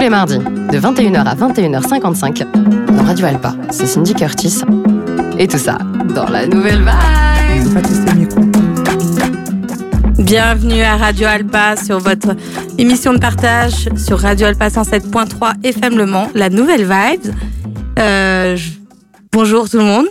tous les mardis, de 21h à 21h55, dans Radio Alpa. C'est Cindy Curtis. Et tout ça dans la nouvelle micro. Bienvenue à Radio Alpa sur votre émission de partage sur Radio Alpa 107.3 FM Le la nouvelle vibe. Euh, je- Bonjour tout le monde.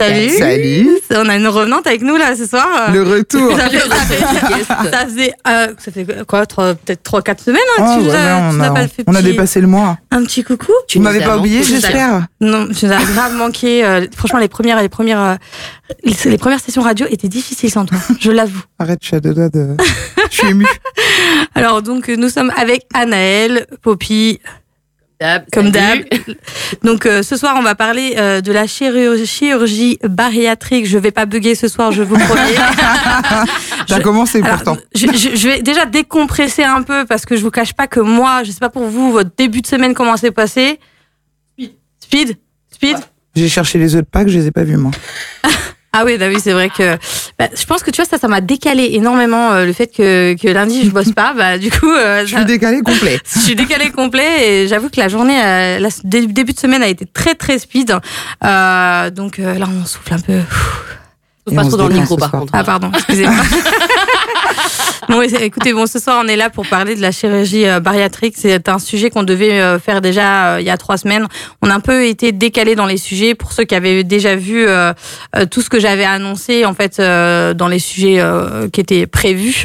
Salut. Salut. On a une revenante avec nous là ce soir. Le retour. Ça fait, ça fait- ça faisait, euh, ça fait quoi trois- Peut-être 3-4 semaines hein, Oh, que tu nous ouais, as- tu on, a, pas fait on a petit- dépassé le mois. un petit coucou. Tu nous m'avais as pas oublié, j'espère. Non, tu nous as grave manqué. euh, franchement, les premières, les premières, euh, les, les premières sessions radio étaient difficiles sans toi. Je l'avoue. Arrête, je suis à deux doigts de. Je suis ému. Alors donc nous sommes avec Anaël, Poppy, Comme d'hab. Donc euh, ce soir on va parler euh, de la chirurgie, chirurgie bariatrique. Je vais pas bugger ce soir, je vous promets. T'as Je- commencé pourtant. je, je- je vais déjà décompresser un peu parce que je vous cache pas que moi, je sais pas pour vous, votre début de semaine comment s'est passé? Speed, speed, speed? J'ai cherché les œufs de Pâques, je les ai pas vus, moi. Ah oui, bah oui, c'est vrai que bah, je pense que tu vois ça, ça m'a décalé énormément euh, le fait que, que lundi je bosse pas. Bah du coup, euh, Je suis décalé complet. je suis décalé complet et j'avoue que la journée, euh, la dé- début de semaine a été très très speed. Euh, donc euh, là, on souffle un peu. Pas trop dans le micro par soir. contre. Ah pardon, excusez-moi. Bon, écoutez, bon, ce soir, on est là pour parler de la chirurgie euh, bariatrique. C'est un sujet qu'on devait euh, faire déjà euh, il y a trois semaines. On a un peu été décalé dans les sujets. Pour ceux qui avaient déjà vu euh, tout ce que j'avais annoncé, en fait, euh, dans les sujets euh, qui étaient prévus.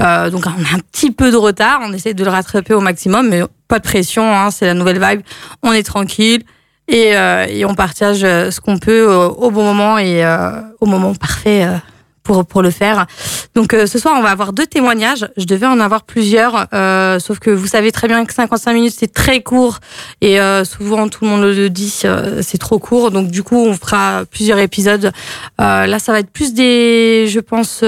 Euh, donc, on a un petit peu de retard. On essaie de le rattraper au maximum, mais pas de pression. Hein, c'est la nouvelle vibe. On est tranquille. Et, euh, et on partage euh, ce qu'on peut au bon moment et euh, au moment parfait euh, pour, pour le faire. Donc euh, ce soir, on va avoir deux témoignages. Je devais en avoir plusieurs, sauf que vous savez très bien que 55 minutes, c'est très court. Et souvent, tout le monde le dit, c'est trop court. Donc du coup, on fera plusieurs épisodes. Là, ça va être plus des, je pense,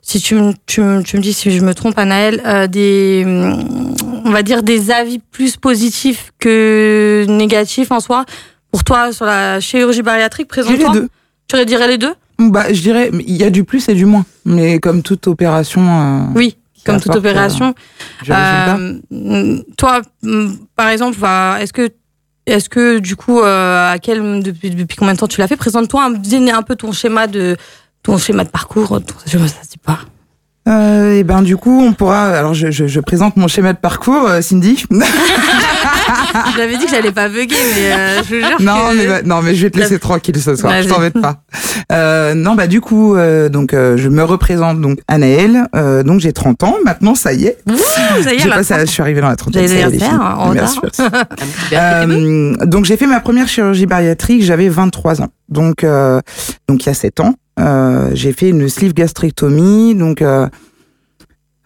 si tu, me- tu, me- tu me dis si je me trompe, Anaël, des, hum, on va dire des avis plus positifs que négatifs en soi. Pour toi, sur la chirurgie bariatrique, présente-toi. deux. Tu dirais les deux? Bah, je dirais, il y a du plus et du moins. Mais comme toute opération. euh, Oui, comme toute euh, opération. résultat. Euh, toi, mm, par exemple, va- est-ce que, est-ce que du coup, euh, à quel, depuis, depuis combien de temps tu l'as fait? Présente-toi un, un peu ton schéma de, ton schéma de parcours. Ton, je sais pas. Euh, et ben du coup, on pourra. Alors, je, je, je présente mon schéma de parcours, euh, Cindy. je l'avais dit que j'allais pas bugger, mais euh, je vous jure non, que... mais bah, non, mais je vais te laisser tranquille ce soir. Je t'embête pas. Euh, non, bah du coup, euh, donc euh, je me représente donc Anaël. Euh, donc j'ai 30 ans maintenant, ça y est. Ouh, ça y est, je suis arrivée dans la trentaine. J'allais ça y est, les dire, filles. en Merci. Euh, donc j'ai fait ma première chirurgie bariatrique, j'avais 23 ans. Donc euh, donc il y a 7 ans, euh, j'ai fait une sleeve gastrectomie. Donc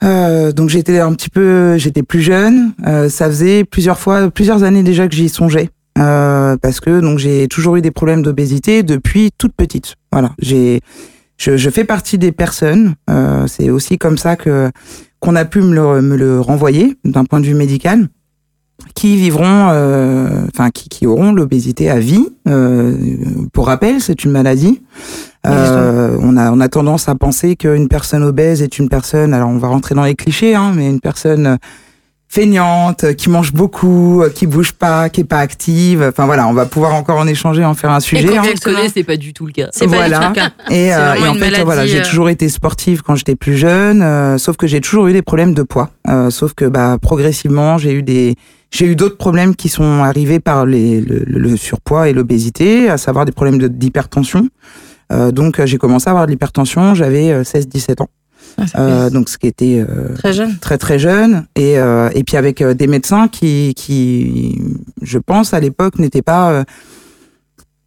euh, donc j'étais un petit peu, j'étais plus jeune. Euh, ça faisait plusieurs fois, plusieurs années déjà que j'y songeais. Euh, parce que donc j'ai toujours eu des problèmes d'obésité depuis toute petite. Voilà, j'ai, je, je fais partie des personnes. Euh, c'est aussi comme ça que qu'on a pu me le, me le renvoyer d'un point de vue médical, qui vivront, euh, enfin qui, qui auront l'obésité à vie. Euh, pour rappel, c'est une maladie. Euh, on a on a tendance à penser qu'une personne obèse est une personne. Alors on va rentrer dans les clichés, hein, mais une personne feignante, qui mange beaucoup, qui bouge pas, qui est pas active. Enfin voilà, on va pouvoir encore en échanger, en faire un Et sujet. quand hein. je le connais, c'est pas du tout le cas. C'est pas Voilà. du tout le cas. Et, euh, et en fait, maladie, voilà, j'ai euh, toujours été sportive quand j'étais plus jeune, euh, sauf que j'ai toujours eu des problèmes de poids. Euh, sauf que bah, progressivement, j'ai eu des j'ai eu d'autres problèmes qui sont arrivés par les, le, surpoids et l'obésité, à savoir des problèmes de- d'hypertension. Donc euh, j'ai commencé à avoir de l'hypertension, j'avais euh, 16-17 ans. Ah, Euh, donc ce qui était euh, Très jeune. très très jeune et euh, et puis avec euh, des médecins qui qui je pense à l'époque n'étaient pas euh,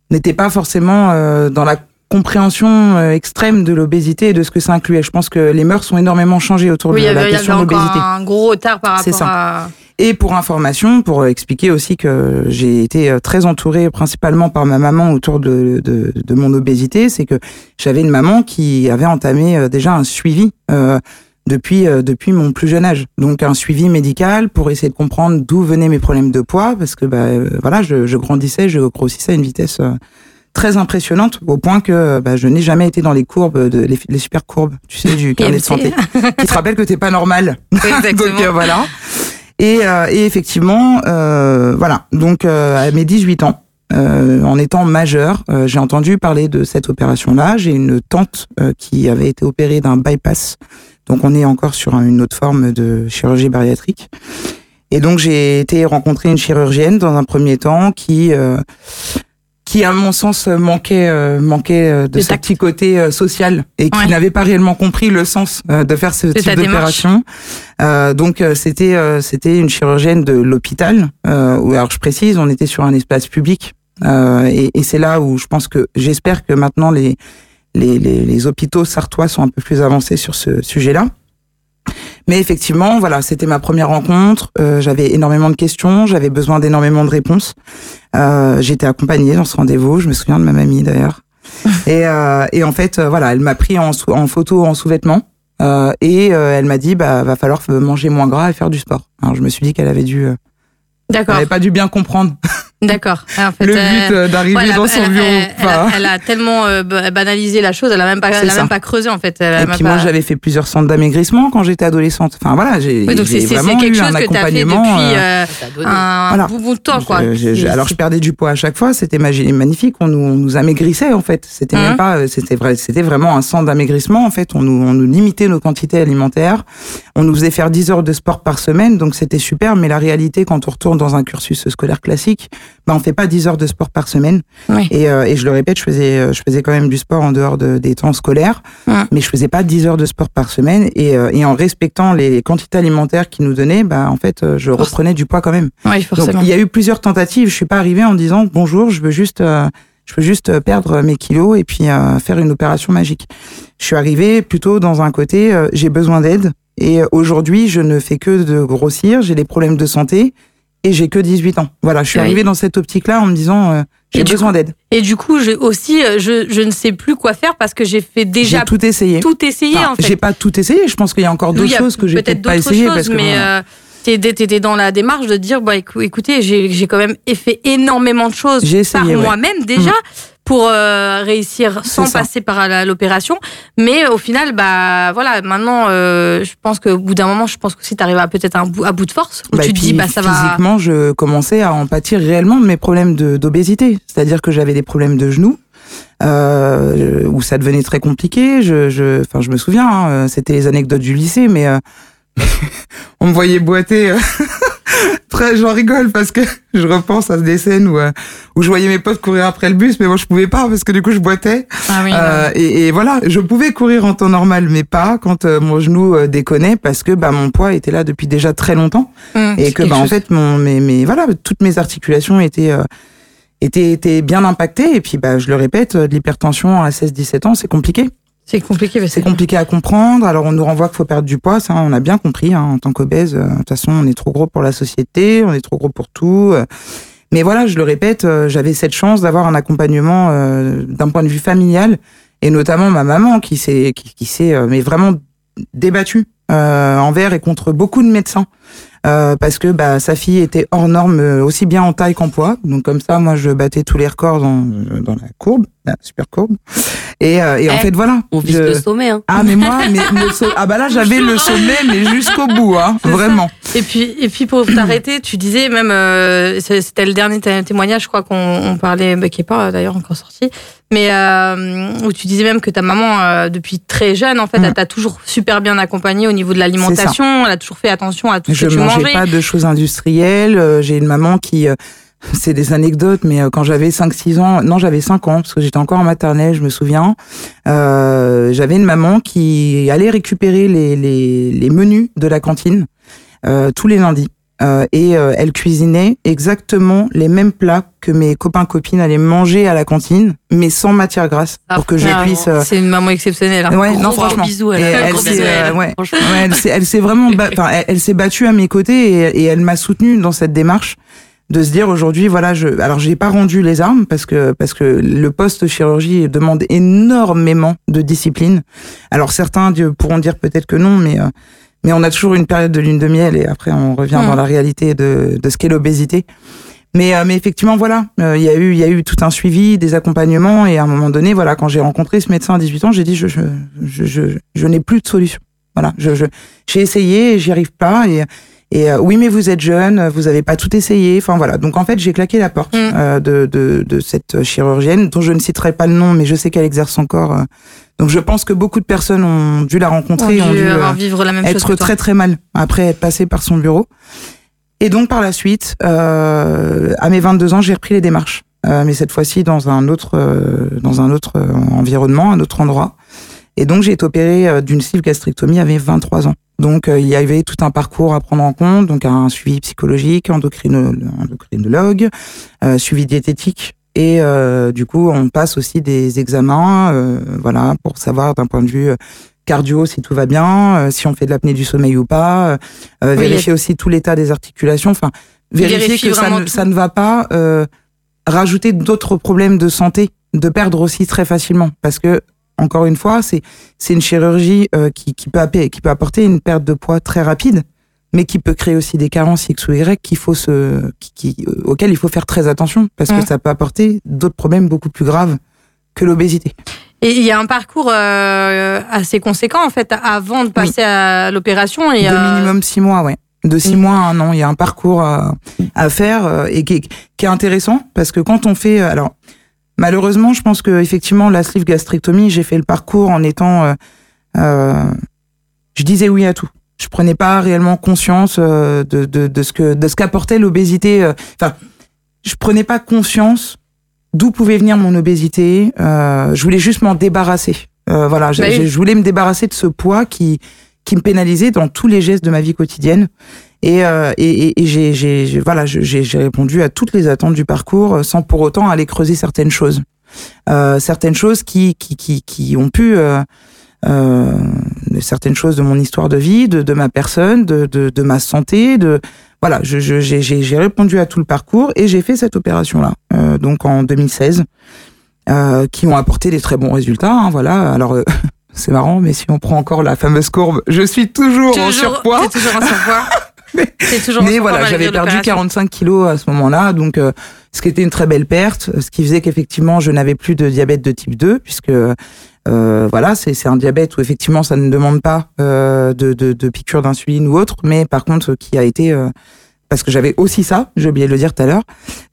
n'étaient pas forcément euh, dans la compréhension euh, extrême de l'obésité et de ce que ça incluait. Je pense que les mœurs ont énormément changé autour Oui, de y avait, la il y avait question de encore l'obésité. un gros retard par rapport ça. à. Et pour information, pour euh, expliquer aussi que j'ai été euh, très entourée principalement par ma maman autour de, de, de mon obésité, c'est que j'avais une maman qui avait entamé euh, déjà un suivi euh, depuis euh, depuis mon plus jeune âge. Donc un suivi médical pour essayer de comprendre d'où venaient mes problèmes de poids, parce que bah, euh, voilà, je, je grandissais, je grossissais à une vitesse euh, très impressionnante, au point que bah, je n'ai jamais été dans les courbes, de, les, les super courbes, tu sais, du carnet de santé, qui te rappelle que t'es pas normal. Exactement. Donc euh, voilà. Et, euh, et effectivement, euh, voilà. Donc euh, à mes 18 ans, euh, en étant majeur, euh, j'ai entendu parler de cette opération-là. J'ai une tante euh, qui avait été opérée d'un bypass. Donc on est encore sur une autre forme de chirurgie bariatrique. Et donc j'ai été rencontrer une chirurgienne dans un premier temps qui qui à mon sens manquait euh, manquait euh, de ce petit côté euh, social et qui Ouais. n'avait pas réellement compris le sens euh, de faire ce type d'opération. Euh, donc euh, c'était euh, c'était une chirurgienne de l'hôpital. Euh, où, alors je précise, on était sur un espace public euh, et, et c'est là où je pense que j'espère que maintenant les les, les les hôpitaux sartois sont un peu plus avancés sur ce sujet-là. Mais effectivement, voilà, c'était ma première rencontre. Euh, j'avais énormément de questions, j'avais besoin d'énormément de réponses. Euh, J'étais accompagnée dans ce rendez-vous. Je me souviens de ma mamie d'ailleurs. et, euh, et en fait, euh, voilà, elle m'a pris en, photo en sous-vêtements. Euh, et euh, elle m'a dit, bah, va falloir manger moins gras et faire du sport. Alors je me suis dit qu'elle avait dû, euh, elle D'accord, avait pas dû bien comprendre d'accord. En fait, le euh, but euh, d'arriver ouais, elle a- dans son bureau. Elle, elle a, Enfin, elle a tellement euh, ba- banalisé la chose, elle a même pas, C'est elle a ça. même pas creusé en fait. Elle et puis pas- moi, j'avais fait plusieurs centres d'amaigrissement quand j'étais adolescente. Enfin voilà, j'ai Oui, vraiment quelque eu chose un que as fait accompagnement. depuis euh, euh, un Voilà. bout de temps quoi. Je- je- je- C'est- alors je perdais du poids à chaque fois, c'était magnifique. On nous, on nous amaigrissait en fait. C'était même pas, c'était vrai, c'était vraiment un centre d'amaigrissement en fait. On nous, on nous limitait nos quantités alimentaires. On nous faisait faire 10 heures de sport par semaine, donc c'était super. Mais la réalité, quand on retourne dans un cursus scolaire classique, bah on fait pas 10 heures de sport par semaine. Oui. Et, euh, et je le répète, je faisais, euh, je faisais quand même du sport en dehors de, des temps scolaires, Mhm. mais je faisais pas 10 heures de sport par semaine. Et, euh, et en respectant les quantités alimentaires qu'ils nous donnaient, bah en fait, euh, je reprenais du poids quand même. Oui, Donc, forcément. il y a eu plusieurs tentatives. Je suis pas arrivée en disant bonjour, je veux juste, euh, je veux juste perdre mes kilos et puis euh, faire une opération magique. Je suis arrivée plutôt dans un côté, euh, j'ai besoin d'aide et euh, aujourd'hui je ne fais que de grossir, j'ai des problèmes de santé et j'ai que 18 ans. Voilà, je suis Oui. arrivée dans cette optique-là en me disant euh, j'ai besoin d'aide. Et du coup, je, aussi, euh, je, je ne sais plus quoi faire parce que j'ai fait déjà J'ai tout essayé. tout essayé Enfin, en fait. J'ai pas tout essayé. Je pense qu'il y a encore d'autres choses que j'ai peut-être pas essayé choses, parce que mais voilà. euh, t'étais dans la démarche de dire bah écou- écoutez, j'ai quand même fait énormément de choses par ouais. moi-même déjà. pour euh, réussir sans passer par l'opération mais au final bah voilà maintenant euh, je pense qu'au bout d'un moment je pense que si t'arrives à peut-être bout, à bout de force où Bah, tu te dis bah ça va physiquement, je commençais à en pâtir réellement de mes problèmes d'obésité. C'est-à-dire que j'avais des problèmes de genoux, euh, où ça devenait très compliqué. Je, je, enfin, je me souviens, hein, c'était les anecdotes du lycée, mais euh, on me voyait boiter. euh, Très, j'en rigole parce que je repense à des scènes où, euh, où je voyais mes potes courir après le bus, mais moi je pouvais pas parce que du coup je boitais. ah oui, Euh, et, et voilà, je pouvais courir en temps normal, mais pas quand euh, mon genou euh, déconnait parce que bah, mon poids était là depuis déjà très longtemps hum, et que bah, en chose. fait mon mes, mes voilà toutes mes articulations étaient étaient étaient bien impactées et puis bah je le répète de l'hypertension à 16 17 ans c'est compliqué c'est compliqué c'est compliqué à comprendre alors on nous renvoie qu'il faut perdre du poids ça on a bien compris hein, en tant qu'obèse euh, de toute façon on est trop gros pour la société on est trop gros pour tout euh. mais voilà je le répète euh, j'avais cette chance d'avoir un accompagnement d'un point de vue familial et notamment ma maman qui s'est qui, s'est mais vraiment débattue envers et contre beaucoup de médecins euh, parce que bah, sa fille était hors norme euh, aussi bien en taille qu'en poids. Donc comme ça, moi, je battais tous les records dans, dans la courbe, la super courbe. Et, euh, et en Eh, fait, voilà. On vise Je- le sommet, hein. Ah mais moi, mais le so- ah bah là j'avais le sommet mais jusqu'au bout, hein, ça. Et puis, et puis pour t'arrêter, tu disais même, euh, c'était le dernier té- témoignage, je crois qu'on on parlait, bah, qui est pas euh, d'ailleurs encore sorti, mais euh, où tu disais même que ta maman, euh, depuis très jeune, en fait, Mm. elle t'a toujours super bien accompagné au niveau de l'alimentation, elle a toujours fait attention à tout ce Je que tu mangeais mangeais. pas de choses industrielles. euh, J'ai une maman qui, euh, c'est des anecdotes, mais quand j'avais 5-6 ans, non j'avais 5 ans parce que j'étais encore en maternelle, je me souviens. Euh, j'avais une maman qui allait récupérer les, les, les menus de la cantine tous les lundis. Euh, et euh, elle cuisinait exactement les mêmes plats que mes copains copines allaient manger à la cantine, mais sans matière grasse, pour que je Ah, puisse. euh, C'est une maman exceptionnelle. hein. Ouais, Gros, non, gros franchement. bisous elle elle, euh, ouais. elle s'est, elle vraiment, elle, elle s'est battue à mes côtés et, et elle m'a soutenue dans cette démarche de se dire aujourd'hui, voilà, je, alors j'ai pas rendu les armes parce que parce que le poste chirurgie demande énormément de discipline. Alors certains pourront dire peut-être que non, mais euh, mais on a toujours une période de lune de miel et après on revient Mm. dans la réalité de de ce qu'est l'obésité. Mais, euh, mais effectivement, voilà, euh, il y a eu, il y a eu tout un suivi, des accompagnements, et à un moment donné, voilà, quand j'ai rencontré ce médecin à 18 ans, j'ai dit, je, je, je, je, je n'ai plus de solution. Voilà, je, je, j'ai essayé, et j'y arrive pas, et, Et euh, oui, mais vous êtes jeune, vous avez pas tout essayé. Enfin voilà. Donc en fait, j'ai claqué la porte Mm. euh, de, de, de cette chirurgienne dont je ne citerai pas le nom, mais je sais qu'elle exerce encore. euh. donc je pense que beaucoup de personnes ont dû la rencontrer, On ont dû dû avoir euh, vivre la même chose être que toi. très très mal après être passé par son bureau. Et donc par la suite, euh, à mes 22 ans, j'ai repris les démarches, Euh, mais cette fois-ci dans un autre euh, dans un autre environnement, un autre endroit. Et donc j'ai été opérée d'une sleeve gastrectomie à mes 23 ans. Donc euh, il y avait tout un parcours à prendre en compte, donc un suivi psychologique, endocrino- endocrinologue, euh, suivi diététique. Et euh, du coup, on passe aussi des examens, euh, voilà, pour savoir d'un point de vue euh, cardio si tout va bien, euh, si on fait de l'apnée du sommeil ou pas, Oui, vérifier aussi tout l'état des articulations, enfin vérifier Vérifie que ça ne, ça ne va pas euh, rajouter d'autres problèmes de santé, de perdre aussi très facilement, parce que encore une fois, c'est c'est une chirurgie euh, qui, qui peut apporter, qui peut apporter une perte de poids très rapide, mais qui peut créer aussi des carences X ou Y qu'il faut se, qui, qui, euh, auxquelles il faut faire très attention, parce Mm. que ça peut apporter d'autres problèmes beaucoup plus graves que l'obésité. Et il y a un parcours euh, assez conséquent en fait avant de passer à l'opération. Et de euh, minimum six mois, ouais. De six Mm. mois à un an, il y a un parcours à, à faire et qui est, qui est intéressant parce que quand on fait, alors malheureusement, je pense que effectivement la sleeve gastrectomie, j'ai fait le parcours en étant, euh, euh, je disais oui à tout. Je prenais pas réellement conscience euh, de, de, de ce que de ce qu'apportait l'obésité. euh, Enfin, je prenais pas conscience d'où pouvait venir mon obésité. Je voulais juste m'en débarrasser. Voilà, Bah oui. je voulais me débarrasser de ce poids qui qui me pénalisait dans tous les gestes de ma vie quotidienne. Et, euh, et, et- et j'ai, voilà, je- j'ai, répondu à toutes les attentes du parcours euh, sans pour autant aller creuser certaines choses. Euh, certaines choses qui, qui, qui, qui ont pu, euh, euh, certaines choses de mon histoire de vie, de, de ma personne, de, de, de ma santé, de voilà, je, je, j'ai, j'ai, j'ai répondu à tout le parcours et j'ai fait cette opération-là, euh, donc en 2016, euh, qui ont apporté des très bons résultats. hein, voilà, alors euh, c'est marrant, mais si on prend encore la fameuse courbe, je suis toujours, en surpoids. toujours un surpoids. toujours Mais voilà, j'avais perdu l'opération. 45 kilos à ce moment-là, donc euh, ce qui était une très belle perte, ce qui faisait qu'effectivement je n'avais plus de diabète de type 2, puisque euh, voilà, c'est c'est un diabète où effectivement ça ne demande pas euh, de, de, de piqûre d'insuline ou autre, mais par contre qui a été euh, parce que j'avais aussi ça, j'ai oublié de le dire tout à l'heure.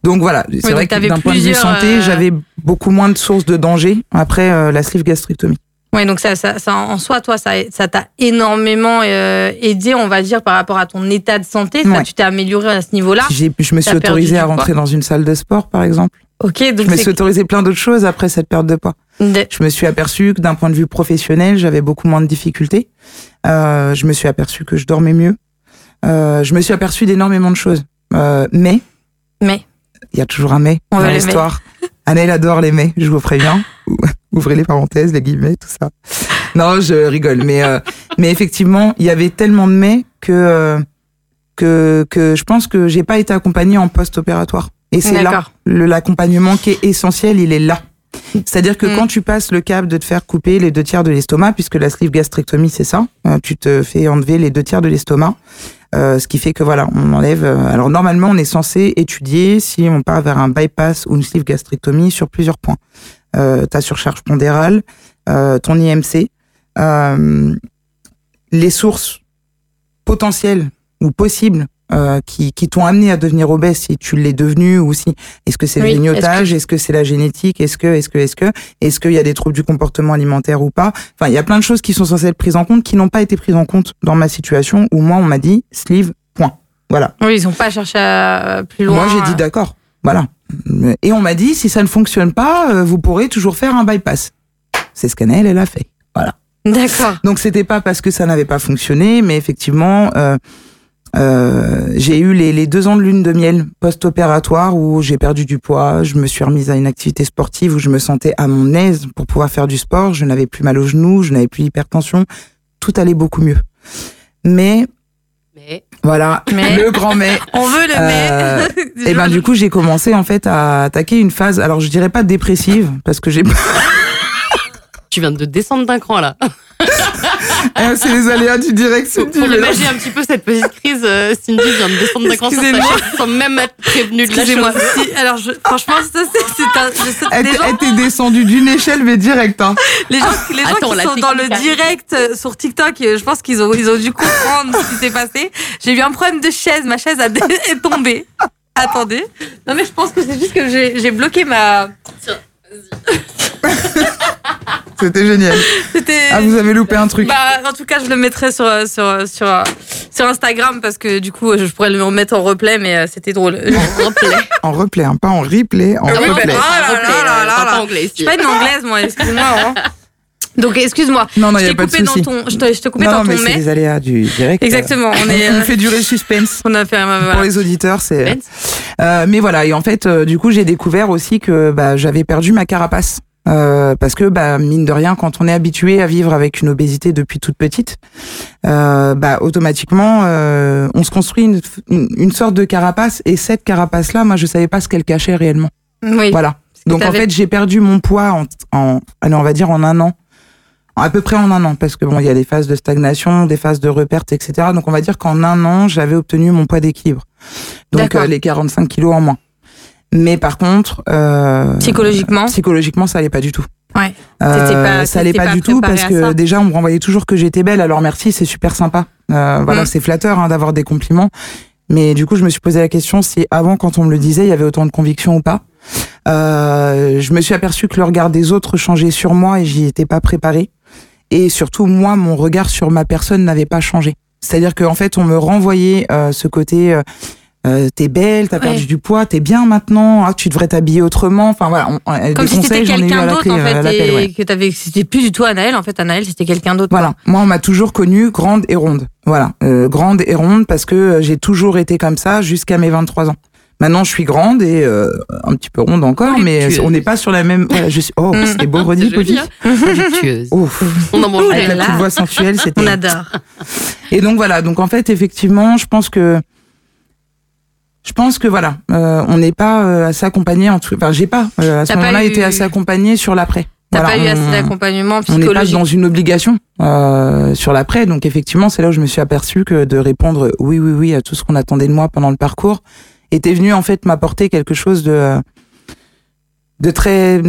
Donc voilà, c'est vrai que d'un point de vue santé, euh, j'avais beaucoup moins de sources de danger après euh, la sleeve gastrectomie. Ouais, donc ça, ça, ça, en soi, toi, ça, ça t'a énormément euh, aidé, on va dire, par rapport à ton état de santé. Ça, tu t'es amélioré à ce niveau-là. Je me suis autorisée à rentrer dans une salle de sport, par exemple. Ok, donc Je me suis autorisée plein d'autres choses après cette perte de poids. de- Je me suis aperçu que d'un point de vue professionnel, j'avais beaucoup moins de difficultés. Euh, je me suis aperçu que je dormais mieux. Euh, je me suis aperçu d'énormément de choses. Euh, mais, mais il y a toujours un mais On dans l'histoire. Annelle adore les mais, je vous préviens. Ou- Ouvrez les parenthèses, les guillemets, tout ça. Non, je rigole. Mais, euh, mais effectivement, il y avait tellement de mais que, euh, que, que je pense que j'ai pas été accompagnée en post-opératoire. Et c'est là l'accompagnement qui est essentiel, il est là. C'est-à-dire que Mm. quand tu passes le cap de te faire couper les deux tiers de l'estomac, puisque la sleeve gastrectomie c'est ça, euh, tu te fais enlever les deux tiers de l'estomac, euh, ce qui fait que voilà, on enlève. euh, alors normalement, on est censé étudier si on part vers un bypass ou une sleeve gastrectomie sur plusieurs points. Euh, ta surcharge pondérale, euh, ton IMC, euh, les sources potentielles ou possibles euh, qui, qui t'ont amené à devenir obèse si tu l'es devenu ou si est-ce que c'est le grignotage, est-ce que c'est la génétique, est-ce que est-ce que est-ce que est-ce qu'il y a des troubles du comportement alimentaire ou pas? Enfin, il y a plein de choses qui sont censées être prises en compte qui n'ont pas été prises en compte dans ma situation où moi on m'a dit sleeve point. Voilà. Oui, ils ont pas cherché à plus loin. Moi j'ai dit d'accord. Voilà. Et on m'a dit si ça ne fonctionne pas, euh, vous pourrez toujours faire un bypass. C'est ce qu'Annelle elle a fait. Voilà. D'accord. Donc c'était pas parce que ça n'avait pas fonctionné, mais effectivement, euh, euh, j'ai eu les, les deux ans de lune de miel post-opératoire où j'ai perdu du poids, je me suis remise à une activité sportive où je me sentais à mon aise pour pouvoir faire du sport, je n'avais plus mal aux genoux, je n'avais plus d'hypertension, tout allait beaucoup mieux. Mais voilà, Mais- le grand mais. On veut le Euh, mais. Et ben du coup j'ai commencé en fait à attaquer une phase, alors je dirais pas dépressive parce que j'ai tu viens de descendre d'un cran là. Eh, c'est les aléas du direct, Cindy. Pour imaginer un petit peu cette petite crise, euh, Cindy vient de descendre d'un chaise sans même être prévenue de la Excusez-moi. chose. Si, alors, je, franchement, ça, c'est, un, Elle gens, elle t'est descendue d'une échelle, mais direct. Hein. les gens, les gens Attends, qui sont dans le direct euh, sur TikTok, euh, je pense qu'ils ont, ils ont dû comprendre ce qui s'est passé. J'ai eu un problème de chaise, ma chaise a est tombée. Attendez. Non, mais je pense que c'est juste que j'ai, j'ai bloqué ma. C'était génial. Ah, vous avez loupé un truc. Bah, en tout cas, je le mettrai sur, euh, sur, euh, sur, euh, sur Instagram parce que du coup, je pourrais le remettre en replay, mais euh, c'était drôle. En replay, hein, pas en replay, en replay. bah, Ah là là là là là. anglais Je ici. suis pas une anglaise, moi, excuse-moi. hein. Donc, excuse-moi. Non, non, je il n'y t'ai a pas de coupé dans souci. ton, je te, je te coupé Non, dans non, mais ton c'est les aléas du direct. Exactement. On est, on euh, fait durer le suspense. on a fait, euh, voilà. Pour les auditeurs, c'est. Suspense. Euh, mais voilà, et en fait, euh, du coup, j'ai découvert aussi que bah, j'avais perdu ma carapace. Euh, parce que bah, mine de rien, quand on est habitué à vivre avec une obésité depuis toute petite, euh, bah, automatiquement, euh, on se construit une, une, sorte de carapace. Et cette carapace-là, moi, je savais pas ce qu'elle cachait réellement. Oui. Voilà. Donc en fait, j'ai perdu mon poids en, en allez, on va dire en un an. À peu près en un an, parce que bon, il y a des phases de stagnation, des phases de reperte, etc. Donc on va dire qu'en un an, j'avais obtenu mon poids d'équilibre. Donc euh, les 45 kilos en moins. Mais par contre, euh, Psychologiquement. psychologiquement, ça allait pas du tout. Ouais. Euh, pas- ça allait pas, pas du tout parce que déjà on me renvoyait toujours que j'étais belle. Alors merci, c'est super sympa. Euh, voilà, Mm. c'est flatteur hein, d'avoir des compliments. Mais du coup, je me suis posé la question si avant, quand on me le disait, il y avait autant de conviction ou pas. Euh, je me suis aperçu que le regard des autres changeait sur moi et j'y étais pas préparée. Et surtout, moi, mon regard sur ma personne n'avait pas changé. C'est-à-dire qu'en fait, on me renvoyait euh, ce côté. Euh, t'es belle, t'as Ouais. perdu du poids, t'es bien maintenant, ah, tu devrais t'habiller autrement. Enfin voilà, on- euh, Comme des si c'était conseils, j'en ai eu à quelqu'un la d'autre, en euh, fait, et ouais. que t'avais, c'était plus du tout Anaël, en fait, Anaël, c'était quelqu'un d'autre. Voilà, moi on m'a toujours connue grande et ronde. Voilà, euh, grande et ronde parce que euh, j'ai toujours été comme ça jusqu'à mes 23 ans. Maintenant, je suis grande et euh, un petit peu ronde encore, mais on n'est pas sur la même. Voilà, je suis. Oh, c'était beau, redit, hein. Ouf. On en mange Avec là la petite voix sensuelle, c'était. On adore. Et donc voilà, donc en fait, effectivement, je pense que. Je pense que voilà, euh, on n'est pas euh, assez accompagné en tout. Enfin, j'ai pas euh, à ce moment-là eu- été assez accompagné sur l'après. T'as Voilà, pas eu on- assez d'accompagnement on n'est pas psychologique. dans une obligation euh, sur l'après. Donc effectivement, c'est là où je me suis aperçu que de répondre oui, oui, oui à tout ce qu'on attendait de moi pendant le parcours était venu en fait m'apporter quelque chose de de très,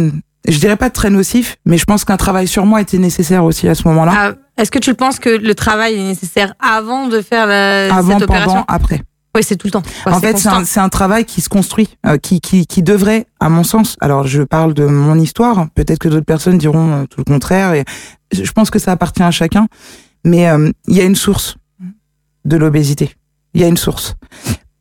je dirais pas de très nocif, mais je pense qu'un travail sur moi était nécessaire aussi à ce moment-là, Ah, Est-ce que tu penses que le travail est nécessaire avant de faire la, avant, cette opération? pendant, après. Oui, c'est tout le temps. en fait, c'est un, travail qui se construit, euh, qui, qui, qui devrait, à mon sens, alors je parle de mon histoire, peut-être que d'autres personnes diront euh, tout le contraire, et je pense que ça appartient à chacun, mais euh, il y a une source de l'obésité. Il y a une source,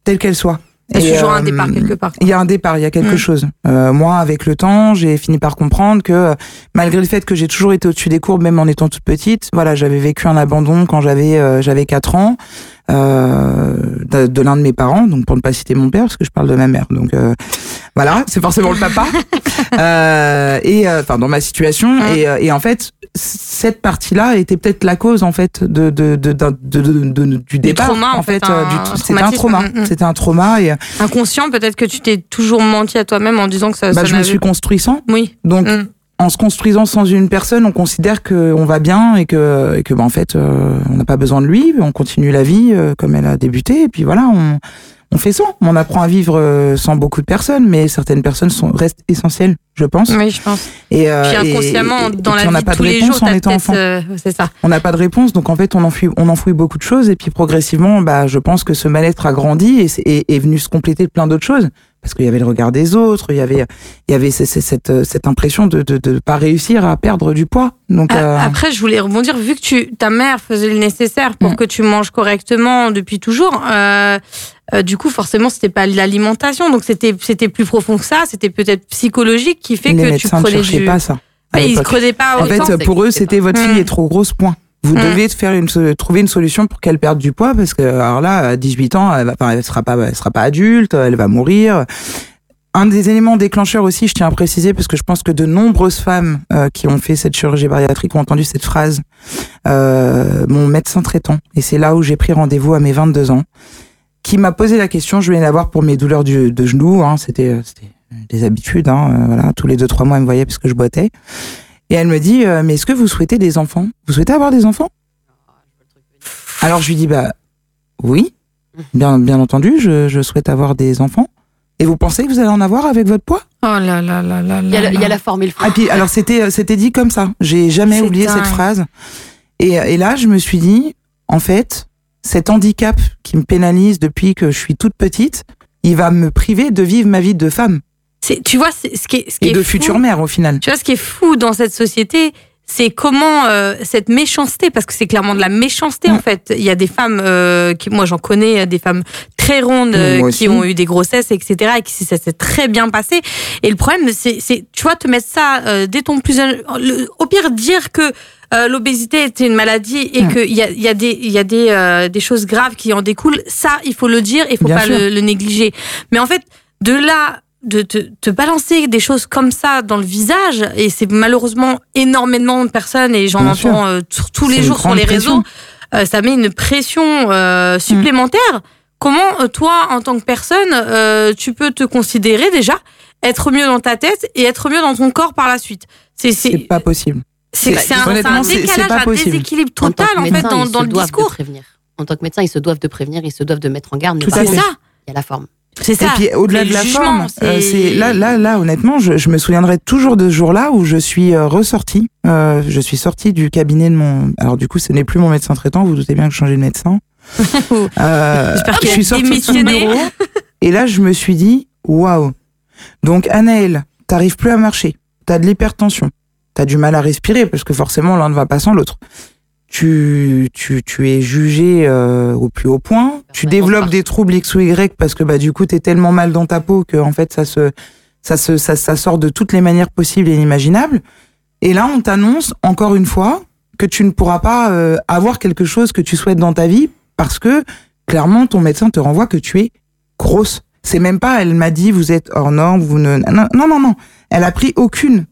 telle qu'elle soit. Il y a toujours un départ quelque part. Il y a un départ, il y a quelque Mm. chose. Euh, moi, avec le temps, j'ai fini par comprendre que malgré le fait que j'ai toujours été au-dessus des courbes, même en étant toute petite, voilà, j'avais vécu un abandon quand j'avais euh, j'avais quatre ans euh, de, de l'un de mes parents, donc pour ne pas citer mon père, parce que je parle de ma mère, donc euh, voilà, c'est forcément le papa. Euh, et enfin dans ma situation, Mm. et, et en fait cette partie-là était peut-être la cause en fait de de de, du départ. trauma, en fait, c'était un trauma, c'était un trauma et Inconscient, peut-être que tu t'es toujours menti à toi-même en disant que ça. bah, ça je me suis construit sans. Oui. Donc, Mm. En se construisant sans une personne, on considère qu'on va bien et que, et que bah, en fait, euh, on n'a pas besoin de lui. On continue la vie euh, comme elle a débuté. Et puis voilà, on, on fait sans. On apprend à vivre euh, sans beaucoup de personnes, mais certaines personnes sont, restent essentielles, je pense. Oui, je pense. Et, euh, Puis inconsciemment, et- et dans la on n'a vie pas de tous les réponse jours, en étant enfant. euh, c'est ça. On n'a pas de réponse, donc en fait, on enfouit, on enfouit beaucoup de choses. Et puis progressivement, bah, je pense que ce mal-être a grandi et est, est venu se compléter de plein d'autres choses. Parce qu'il y avait le regard des autres, il y avait, il y avait ce- ce- cette, cette impression de ne de, de pas réussir à perdre du poids. Donc, euh, Après, je voulais rebondir, vu que tu, ta mère faisait le nécessaire pour Mm. que tu manges correctement depuis toujours, euh, euh, du coup, forcément, c'était pas l'alimentation, donc c'était c'était plus profond que ça, c'était peut-être psychologique qui fait les que tu ne prenais cherchaient du. pas ça. Mais ils se creusaient pas En fait, pour eux, c'était votre fille Mm. est trop grosse, point. Vous Mm. devez faire une, trouver une solution pour qu'elle perde du poids parce que alors là, à 18 ans, elle, va, enfin, elle sera pas, elle sera pas adulte, elle va mourir. Un des éléments déclencheurs aussi, je tiens à préciser, parce que je pense que de nombreuses femmes euh, qui ont fait cette chirurgie bariatrique ont entendu cette phrase. Euh, mon médecin traitant, et c'est là où j'ai pris rendez-vous à mes 22 ans, qui m'a posé la question. Je venais la voir pour mes douleurs du, de genoux. Hein, c'était, euh, des habitudes. Hein, euh, voilà, tous les deux trois mois, elle me voyait parce que je boitais. Et elle me dit, euh, mais est-ce que vous souhaitez des enfants? Vous souhaitez avoir des enfants? Alors je lui dis bah oui, bien bien entendu, je, je souhaite avoir des enfants. Et vous pensez que vous allez en avoir avec votre poids? Oh là là là là Il y, a, là. le- il y a la forme et le fond. Ah puis alors c'était c'était dit comme ça. J'ai jamais oublié dingue. cette phrase. Et, et là je me suis dit en fait cet handicap qui me pénalise depuis que je suis toute petite, il va me priver de vivre ma vie de femme C'est- Tu vois, c'est- ce qui est, ce qui et est de fou- future mère au final. Tu vois, ce qui est fou dans cette société, c'est comment euh, cette méchanceté, parce que c'est clairement de la méchanceté Mm. en fait. Il y a des femmes, euh, qui, moi j'en connais, des femmes très rondes Mm, euh, qui ont eu des grossesses, etc. et qui ça s'est très bien passé. Et le problème, c'est, c'est tu vois, te mettre ça euh, dès ton plus jeune, le- au pire dire que euh, l'obésité était une maladie et Mm. qu'il y a, il y a des, il y a des, euh, des choses graves qui en découlent. Ça, il faut le dire, il faut Bien pas le, le négliger. Mais en fait, de là de te, te balancer des choses comme ça dans le visage, et c'est malheureusement énormément de personnes, et j'en entends euh, tous les jours sur les pression. réseaux, euh, ça met une pression euh, supplémentaire. Comment euh, toi, en tant que personne, euh, tu peux te considérer déjà être mieux dans ta tête et être mieux dans ton corps par la suite? C'est pas possible. c'est un, décalage, déséquilibre total en fait dans, le discours. En tant que médecin, ils se doivent de prévenir, ils se doivent de mettre en garde. Tout pas à C'est fait. faire. ça, Il y a la forme. C'est ça. Et puis au-delà de la forme, euh, c'est- là, là, là, honnêtement, je, je me souviendrai toujours de ce jour-là où je suis euh, ressortie. Euh, je suis sortie du cabinet de mon. Alors du coup, ce n'est plus mon médecin traitant. Vous, vous doutez bien que je changeais de médecin. Euh, J'espère je suis sortie de son bureau et là, je me suis dit, waouh. Donc Anaël, t'arrives plus à marcher. T'as de l'hypertension. T'as du mal à respirer parce que forcément l'un ne va pas sans l'autre. Tu, tu, tu es jugé euh, au plus haut point. Tu développes des troubles X ou Y parce que bah du coup t'es tellement mal dans ta peau que en fait ça se ça se ça, ça sort de toutes les manières possibles et inimaginables. Et là on t'annonce encore une fois que tu ne pourras pas euh, avoir quelque chose que tu souhaites dans ta vie parce que clairement ton médecin te renvoie que tu es grosse. C'est même pas elle m'a dit vous êtes hors norme, vous ne non non non non. Elle a pris aucune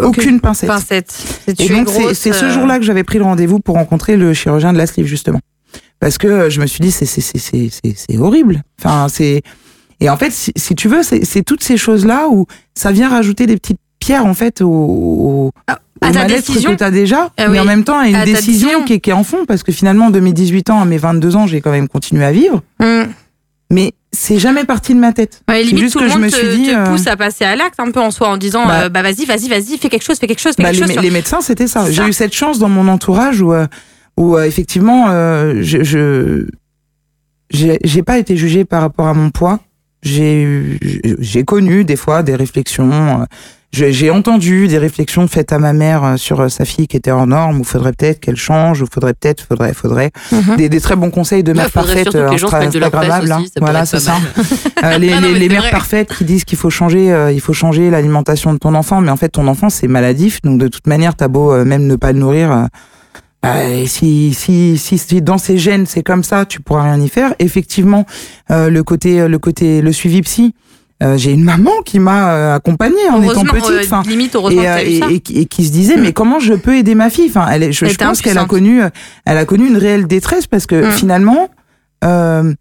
aucune pincette. pincette. C'est Et donc, c'est ce euh, jour-là que j'avais pris le rendez-vous pour rencontrer le chirurgien de la sleeve, justement. Parce que euh, je me suis dit, c'est- c'est- c'est c'est- horrible. Enfin, c'est. Et en fait, si, si tu veux, c'est c'est toutes ces choses-là où ça vient rajouter des petites pierres, en fait, au, au, à au ta mal-être décision. que tu as déjà, Ah mais oui. en même temps, à une À décision décision. qui est, qui est en fond, parce que finalement, de mes 18 ans à mes 22 ans, j'ai quand même continué à vivre, Hum. mais c'est jamais parti de ma tête. Ouais, limite, juste tout que le je monde me te, suis dit, te euh, pousse à passer à l'acte un peu en soi en disant Bah, euh, bah vas-y, vas-y, vas-y, fais quelque chose, fais quelque chose, fais Bah, quelque les, chose. mé- sur- les médecins, c'était ça. J'ai eu cette chance dans mon entourage où, euh, où effectivement, euh, je, je j'ai pas été jugée par rapport à mon poids. J'ai connu des fois des réflexions. J'ai entendu des réflexions faites à ma mère euh, sur euh, sa fille qui était hors norme, où faudrait peut-être qu'elle change, ou faudrait peut-être, faudrait, faudrait. Mhm. Des, des très bons conseils de Ouais, mère faudrait parfaite, surtout que les gens se mettent de la presse Instagrammables, hein. Voilà, c'est ça. Euh, les, non, les- les mères parfaites qui disent qu'il faut changer, euh, il faut changer l'alimentation de ton enfant, mais en fait ton enfant c'est maladif, donc de toute manière t'as beau euh, même ne pas le nourrir, euh, bah, si, si si si dans ses gènes c'est comme ça, tu pourras rien y faire. Effectivement, euh, le côté le côté le suivi psy, euh, j'ai une maman qui m'a euh, accompagnée en étant petite, euh, enfin. limite, heureusement Et, et, et qui- et qui se disait mais comment je peux aider ma fille? Enfin elle est, je, je pense qu'elle a connu elle a connu une réelle détresse parce que Mm. finalement euh,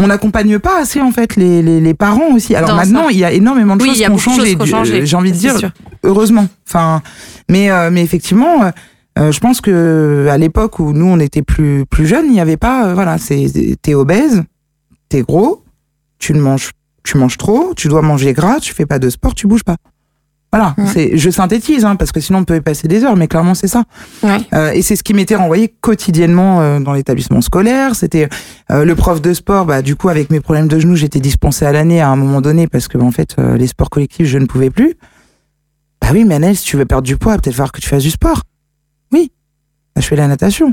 on n'accompagne pas assez en fait les, les, les parents aussi. Alors Dans maintenant, ça. il y a énormément de Oui, choses qui ont changé. J'ai envie de dire sûr. heureusement. Enfin, mais euh, mais effectivement, euh, je pense que à l'époque où nous on était plus plus jeunes, il n'y avait pas euh, voilà, c'est t'es obèse, t'es gros, tu ne manges tu manges trop, tu dois manger gras, tu fais pas de sport, tu bouges pas. Voilà, Ouais. c'est je synthétise hein, parce que sinon on peut y passer des heures, mais clairement c'est ça. Ouais. Euh, et c'est ce qui m'était renvoyé quotidiennement euh, dans l'établissement scolaire. C'était euh, le prof de sport. Bah, du coup, avec mes problèmes de genoux, j'étais dispensée à l'année à un moment donné parce que en fait, les sports collectifs, je ne pouvais plus. Bah oui, mais Annelle, si tu veux perdre du poids, peut-être falloir que tu fasses du sport. Oui, Bah, je fais la natation.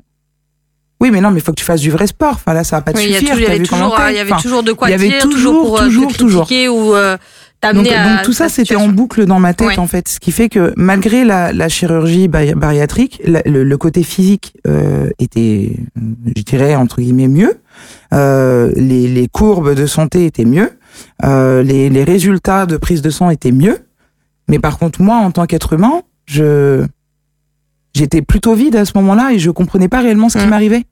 Oui, mais non, mais il faut que tu fasses du vrai sport. Enfin là, ça va pas te Oui, il y, a suffire. toujours- il y avait toujours, euh, il y avait toujours de quoi il y avait toujours, pour euh, toujours, toujours. ou euh, donc, t'amener à donc tout ça, ta c'était en boucle dans ma tête Ouais. en fait, ce qui fait que malgré la, la chirurgie bari- bariatrique, la- le, le côté physique euh, était, je dirais entre guillemets mieux. Euh, les, les courbes de santé étaient mieux, euh, les, les résultats de prise de sang étaient mieux. Mais par contre, moi, en tant qu'être humain, je j'étais plutôt vide à ce moment-là et je comprenais pas réellement ce qui Mm. m'arrivait.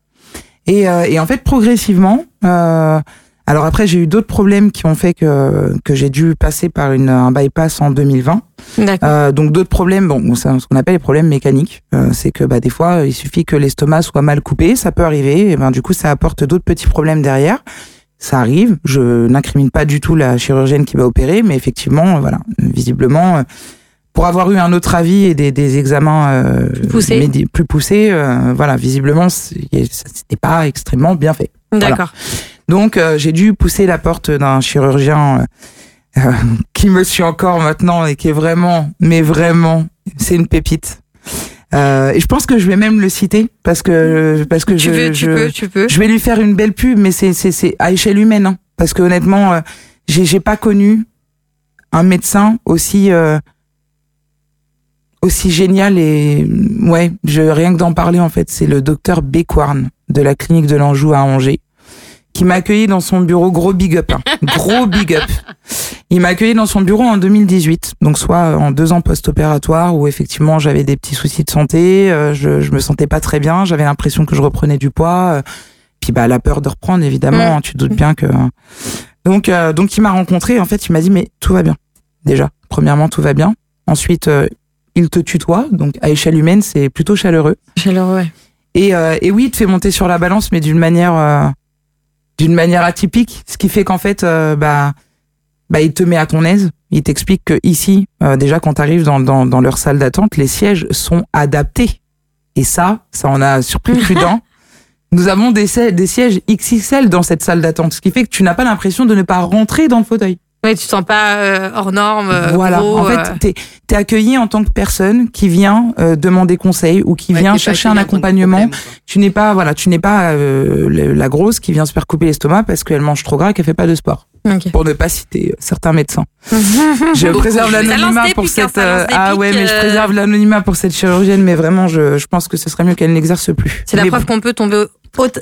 Et, euh, et en fait, progressivement, euh, Alors après, j'ai eu d'autres problèmes qui ont fait que, que j'ai dû passer par une, un bypass en 2020. D'accord. Euh, donc d'autres problèmes, bon, c'est ce qu'on appelle les problèmes mécaniques. Euh, c'est que bah, des fois, il suffit que l'estomac soit mal coupé, ça peut arriver, et ben du coup, ça apporte d'autres petits problèmes derrière. Ça arrive. Je n'incrimine pas du tout la chirurgienne qui va opérer, mais effectivement, voilà, visiblement, euh, pour avoir eu un autre avis et des, des examens euh, Poussés. médi- plus poussés, euh, voilà, visiblement, c'était pas extrêmement bien fait. voilà. D'accord. Donc euh, j'ai dû pousser la porte d'un chirurgien euh, euh, qui me suit encore maintenant et qui est vraiment, mais vraiment, c'est une pépite. Euh, et je pense que je vais même le citer parce que parce que Tu je, veux, tu je, peux, tu peux. je vais lui faire une belle pub, mais c'est c'est c'est à échelle humaine, hein, parce que honnêtement, euh, j'ai j'ai pas connu un médecin aussi euh, aussi génial et ouais, je rien que d'en parler en fait, c'est le docteur Bécoirne de la clinique de l'Anjou à Angers qui m'a accueilli dans son bureau, gros big up, hein, gros big up. Il m'a accueilli dans son bureau en 2018, donc soit en deux ans post-opératoire où effectivement j'avais des petits soucis de santé, euh, je, je me sentais pas très bien, j'avais l'impression que je reprenais du poids, euh, puis bah la peur de reprendre évidemment, Mm. hein, tu te doutes bien que donc euh, donc il m'a rencontré, en fait il m'a dit mais tout va bien. Déjà, premièrement tout va bien, ensuite euh, il te tutoie, donc à échelle humaine c'est plutôt chaleureux. Chaleureux, ouais. Et, euh, et oui, il te fait monter sur la balance, mais d'une manière, euh, d'une manière atypique, ce qui fait qu'en fait, euh, bah, bah, il te met à ton aise. Il t'explique que ici, euh, déjà quand tu arrives dans, dans, dans leur salle d'attente, les sièges sont adaptés. Et ça, ça en a surpris plus d'un. Nous avons des, des sièges XXL dans cette salle d'attente, ce qui fait que tu n'as pas l'impression de ne pas rentrer dans le fauteuil. Ouais, tu te sens pas euh, hors norme. euh, voilà. gros, en euh, fait, t'es es accueilli en tant que personne qui vient euh, demander conseil ou qui Ouais, vient chercher un accompagnement tu n'es pas voilà tu n'es pas euh, le- la grosse qui vient se faire couper l'estomac parce qu'elle mange trop gras et qu'elle fait pas de sport ok. pour ne pas citer euh, certains médecins je Beaucoup. préserve l'anonymat pour hein, cette euh, ah ouais mais je euh. préserve l'anonymat pour cette chirurgienne mais vraiment je, je pense que ce serait mieux qu'elle n'exerce plus C'est la preuve bon, qu'on peut tomber.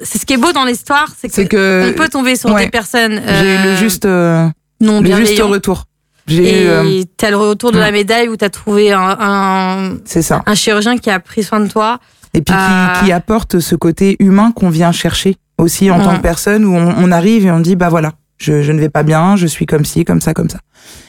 C'est ce qui est beau dans l'histoire, c'est que, c'est que on peut tomber sur ouais. des personnes j'ai euh, le juste euh, non le juste bienveillantes. retour j'ai eu euh, Et t'as le retour de la médaille où t'as trouvé un, un, c'est ça un chirurgien qui a pris soin de toi. et puis Euh. qui, qui apporte ce côté humain qu'on vient chercher aussi en tant que personne où on, on arrive et on dit bah voilà je, je ne vais pas bien je suis comme ci comme ça comme ça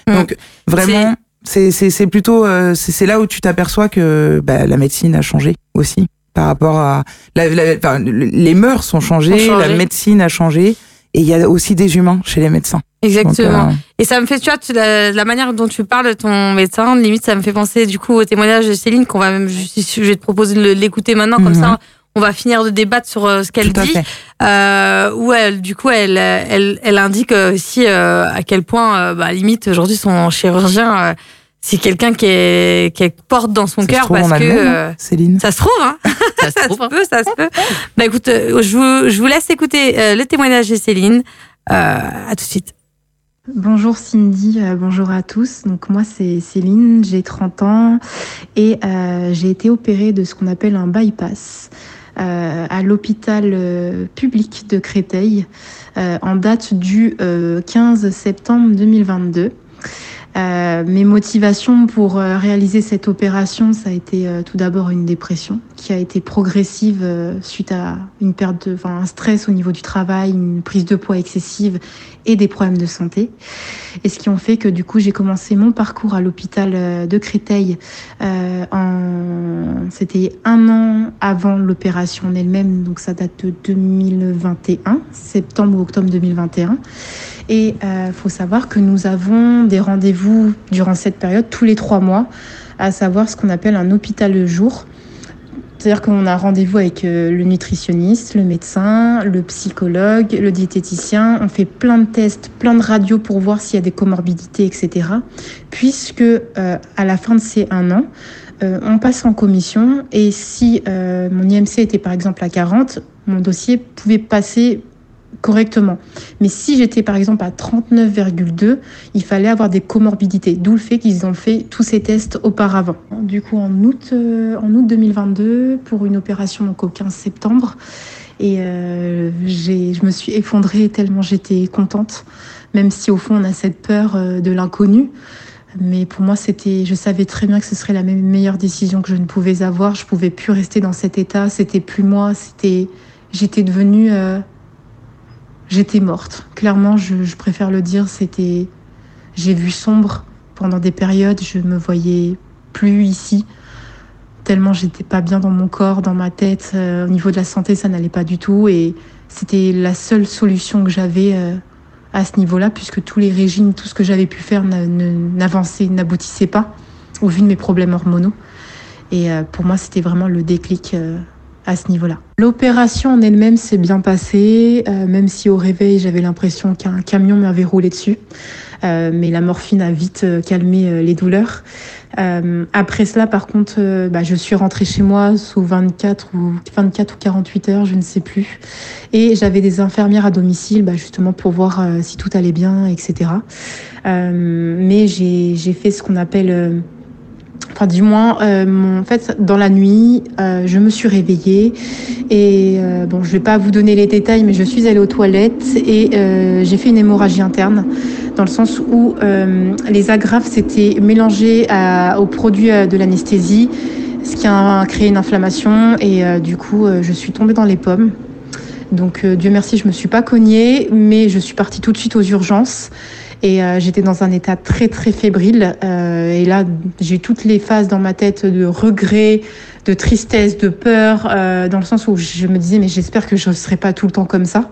donc vraiment c'est c'est c'est plutôt euh, c'est c'est là où tu t'aperçois que bah, la médecine a changé aussi par rapport à la, la- enfin, le- les mœurs sont changées, Ont changé. la médecine a changé et il y a aussi des humains chez les médecins Donc, Exactement. euh, Et ça me fait, tu vois, tu- la, la manière dont tu parles de ton médecin, limite, ça me fait penser du coup au témoignage de Céline qu'on va même, je, je vais te proposer de l'écouter maintenant, comme Mhm. ça, on va finir de débattre sur euh, ce qu'elle dit. Euh, où elle, du coup, elle, elle, elle indique aussi euh, à quel point, euh, bah, limite, aujourd'hui, son chirurgien, euh, c'est quelqu'un qui est, qu'elle porte dans son Ça se cœur parce que euh, hein, Céline. ça se trouve, hein. Ça se ça trouve, se hein. peut, ça se peut. Bah écoute, euh, je vous, je vous laisse écouter euh, le témoignage de Céline. Euh, à tout de suite. Bonjour Cindy, euh, bonjour à tous. Donc moi c'est Céline, j'ai 30 ans et euh, j'ai été opérée de ce qu'on appelle un bypass euh, à l'hôpital public de Créteil en date du euh, 15 septembre 2022. Euh, mes motivations pour euh, réaliser cette opération, ça a été euh, tout d'abord une dépression qui a été progressive suite à une perte de, enfin un stress au niveau du travail, une prise de poids excessive et des problèmes de santé. Et ce qui ont fait que du coup j'ai commencé mon parcours à l'hôpital de Créteil. En... C'était un an avant l'opération en elle-même, donc ça date de 2021, septembre ou octobre 2021. Et il faut savoir que nous avons des rendez-vous durant cette période tous les trois mois, à savoir ce qu'on appelle un hôpital le jour. C'est-à-dire qu'on a rendez-vous avec euh, le nutritionniste, le médecin, le psychologue, le diététicien. On fait plein de tests, plein de radios pour voir s'il y a des comorbidités, etc. Puisque euh, à la fin de ces un an, euh, on passe en commission et si euh, mon IMC était par exemple à 40, mon dossier pouvait passer correctement. Mais si j'étais par exemple à 39,2, il fallait avoir des comorbidités, d'où le fait qu'ils ont fait tous ces tests auparavant. Du coup, en août, euh, en août 2022, pour une opération donc au 15 septembre, et je me suis effondrée tellement j'étais contente, même si au fond on a cette peur de l'inconnu. Mais pour moi, c'était, je savais très bien que ce serait la me- meilleure décision que je ne pouvais avoir. Je pouvais plus rester dans cet état. C'était plus moi. C'était, j'étais devenue, euh, j'étais morte. Clairement, je, je préfère le dire, c'était, j'ai vu sombre pendant des périodes, je me voyais plus ici, tellement j'étais pas bien dans mon corps, dans ma tête, euh, au niveau de la santé, ça n'allait pas du tout, et c'était la seule solution que j'avais euh, à ce niveau-là, puisque tous les régimes, tout ce que j'avais pu faire n'avançait, n'aboutissait pas, au vu de mes problèmes hormonaux. Et euh, pour moi, c'était vraiment le déclic euh, à ce niveau-là. L'opération en elle-même s'est bien passée, euh, même si au réveil, j'avais l'impression qu'un camion m'avait roulé dessus. Mais la morphine a vite calmé les douleurs. Euh, après cela, par contre, euh, bah, je suis rentrée chez moi sous 24 ou 24 ou 48 heures, je ne sais plus. Et j'avais des infirmières à domicile, bah, justement pour voir euh, si tout allait bien, etc. Euh, mais j'ai fait ce qu'on appelle Enfin, du moins, euh, en fait, dans la nuit, euh, je me suis réveillée et euh, bon, je vais pas vous donner les détails, mais je suis allée aux toilettes et j'ai fait une hémorragie interne, dans le sens où les agrafes s'étaient mélangées aux produits de l'anesthésie, ce qui a créé une inflammation et du coup, je suis tombée dans les pommes. Donc, Dieu merci, je me suis pas cognée, mais je suis partie tout de suite aux urgences. Et euh, j'étais dans un état très très fébrile. Euh, et là, j'ai eu toutes les phases dans ma tête de regret, de tristesse, de peur, euh, dans le sens où je me disais mais j'espère que je ne serai pas tout le temps comme ça.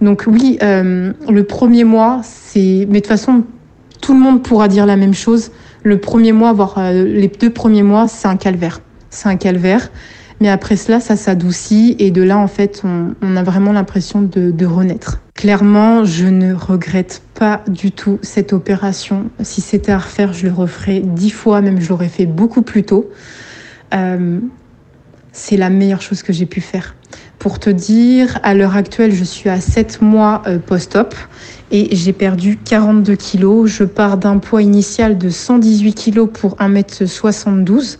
Donc oui, le premier mois, c'est mais de toute façon tout le monde pourra dire la même chose. Le premier mois, voire les deux premiers mois, c'est un calvaire. C'est un calvaire. Mais après cela, ça s'adoucit et de là, en fait, on, a vraiment l'impression de, de renaître. Clairement, je ne regrette pas du tout cette opération. Si c'était à refaire, je le referais dix fois, même je l'aurais fait beaucoup plus tôt. Euh, c'est la meilleure chose que j'ai pu faire. Pour te dire, à l'heure actuelle, je suis à 7 mois euh, post-op et j'ai perdu 42 kilos. Je pars d'un poids initial de 118 kilos pour 1m72.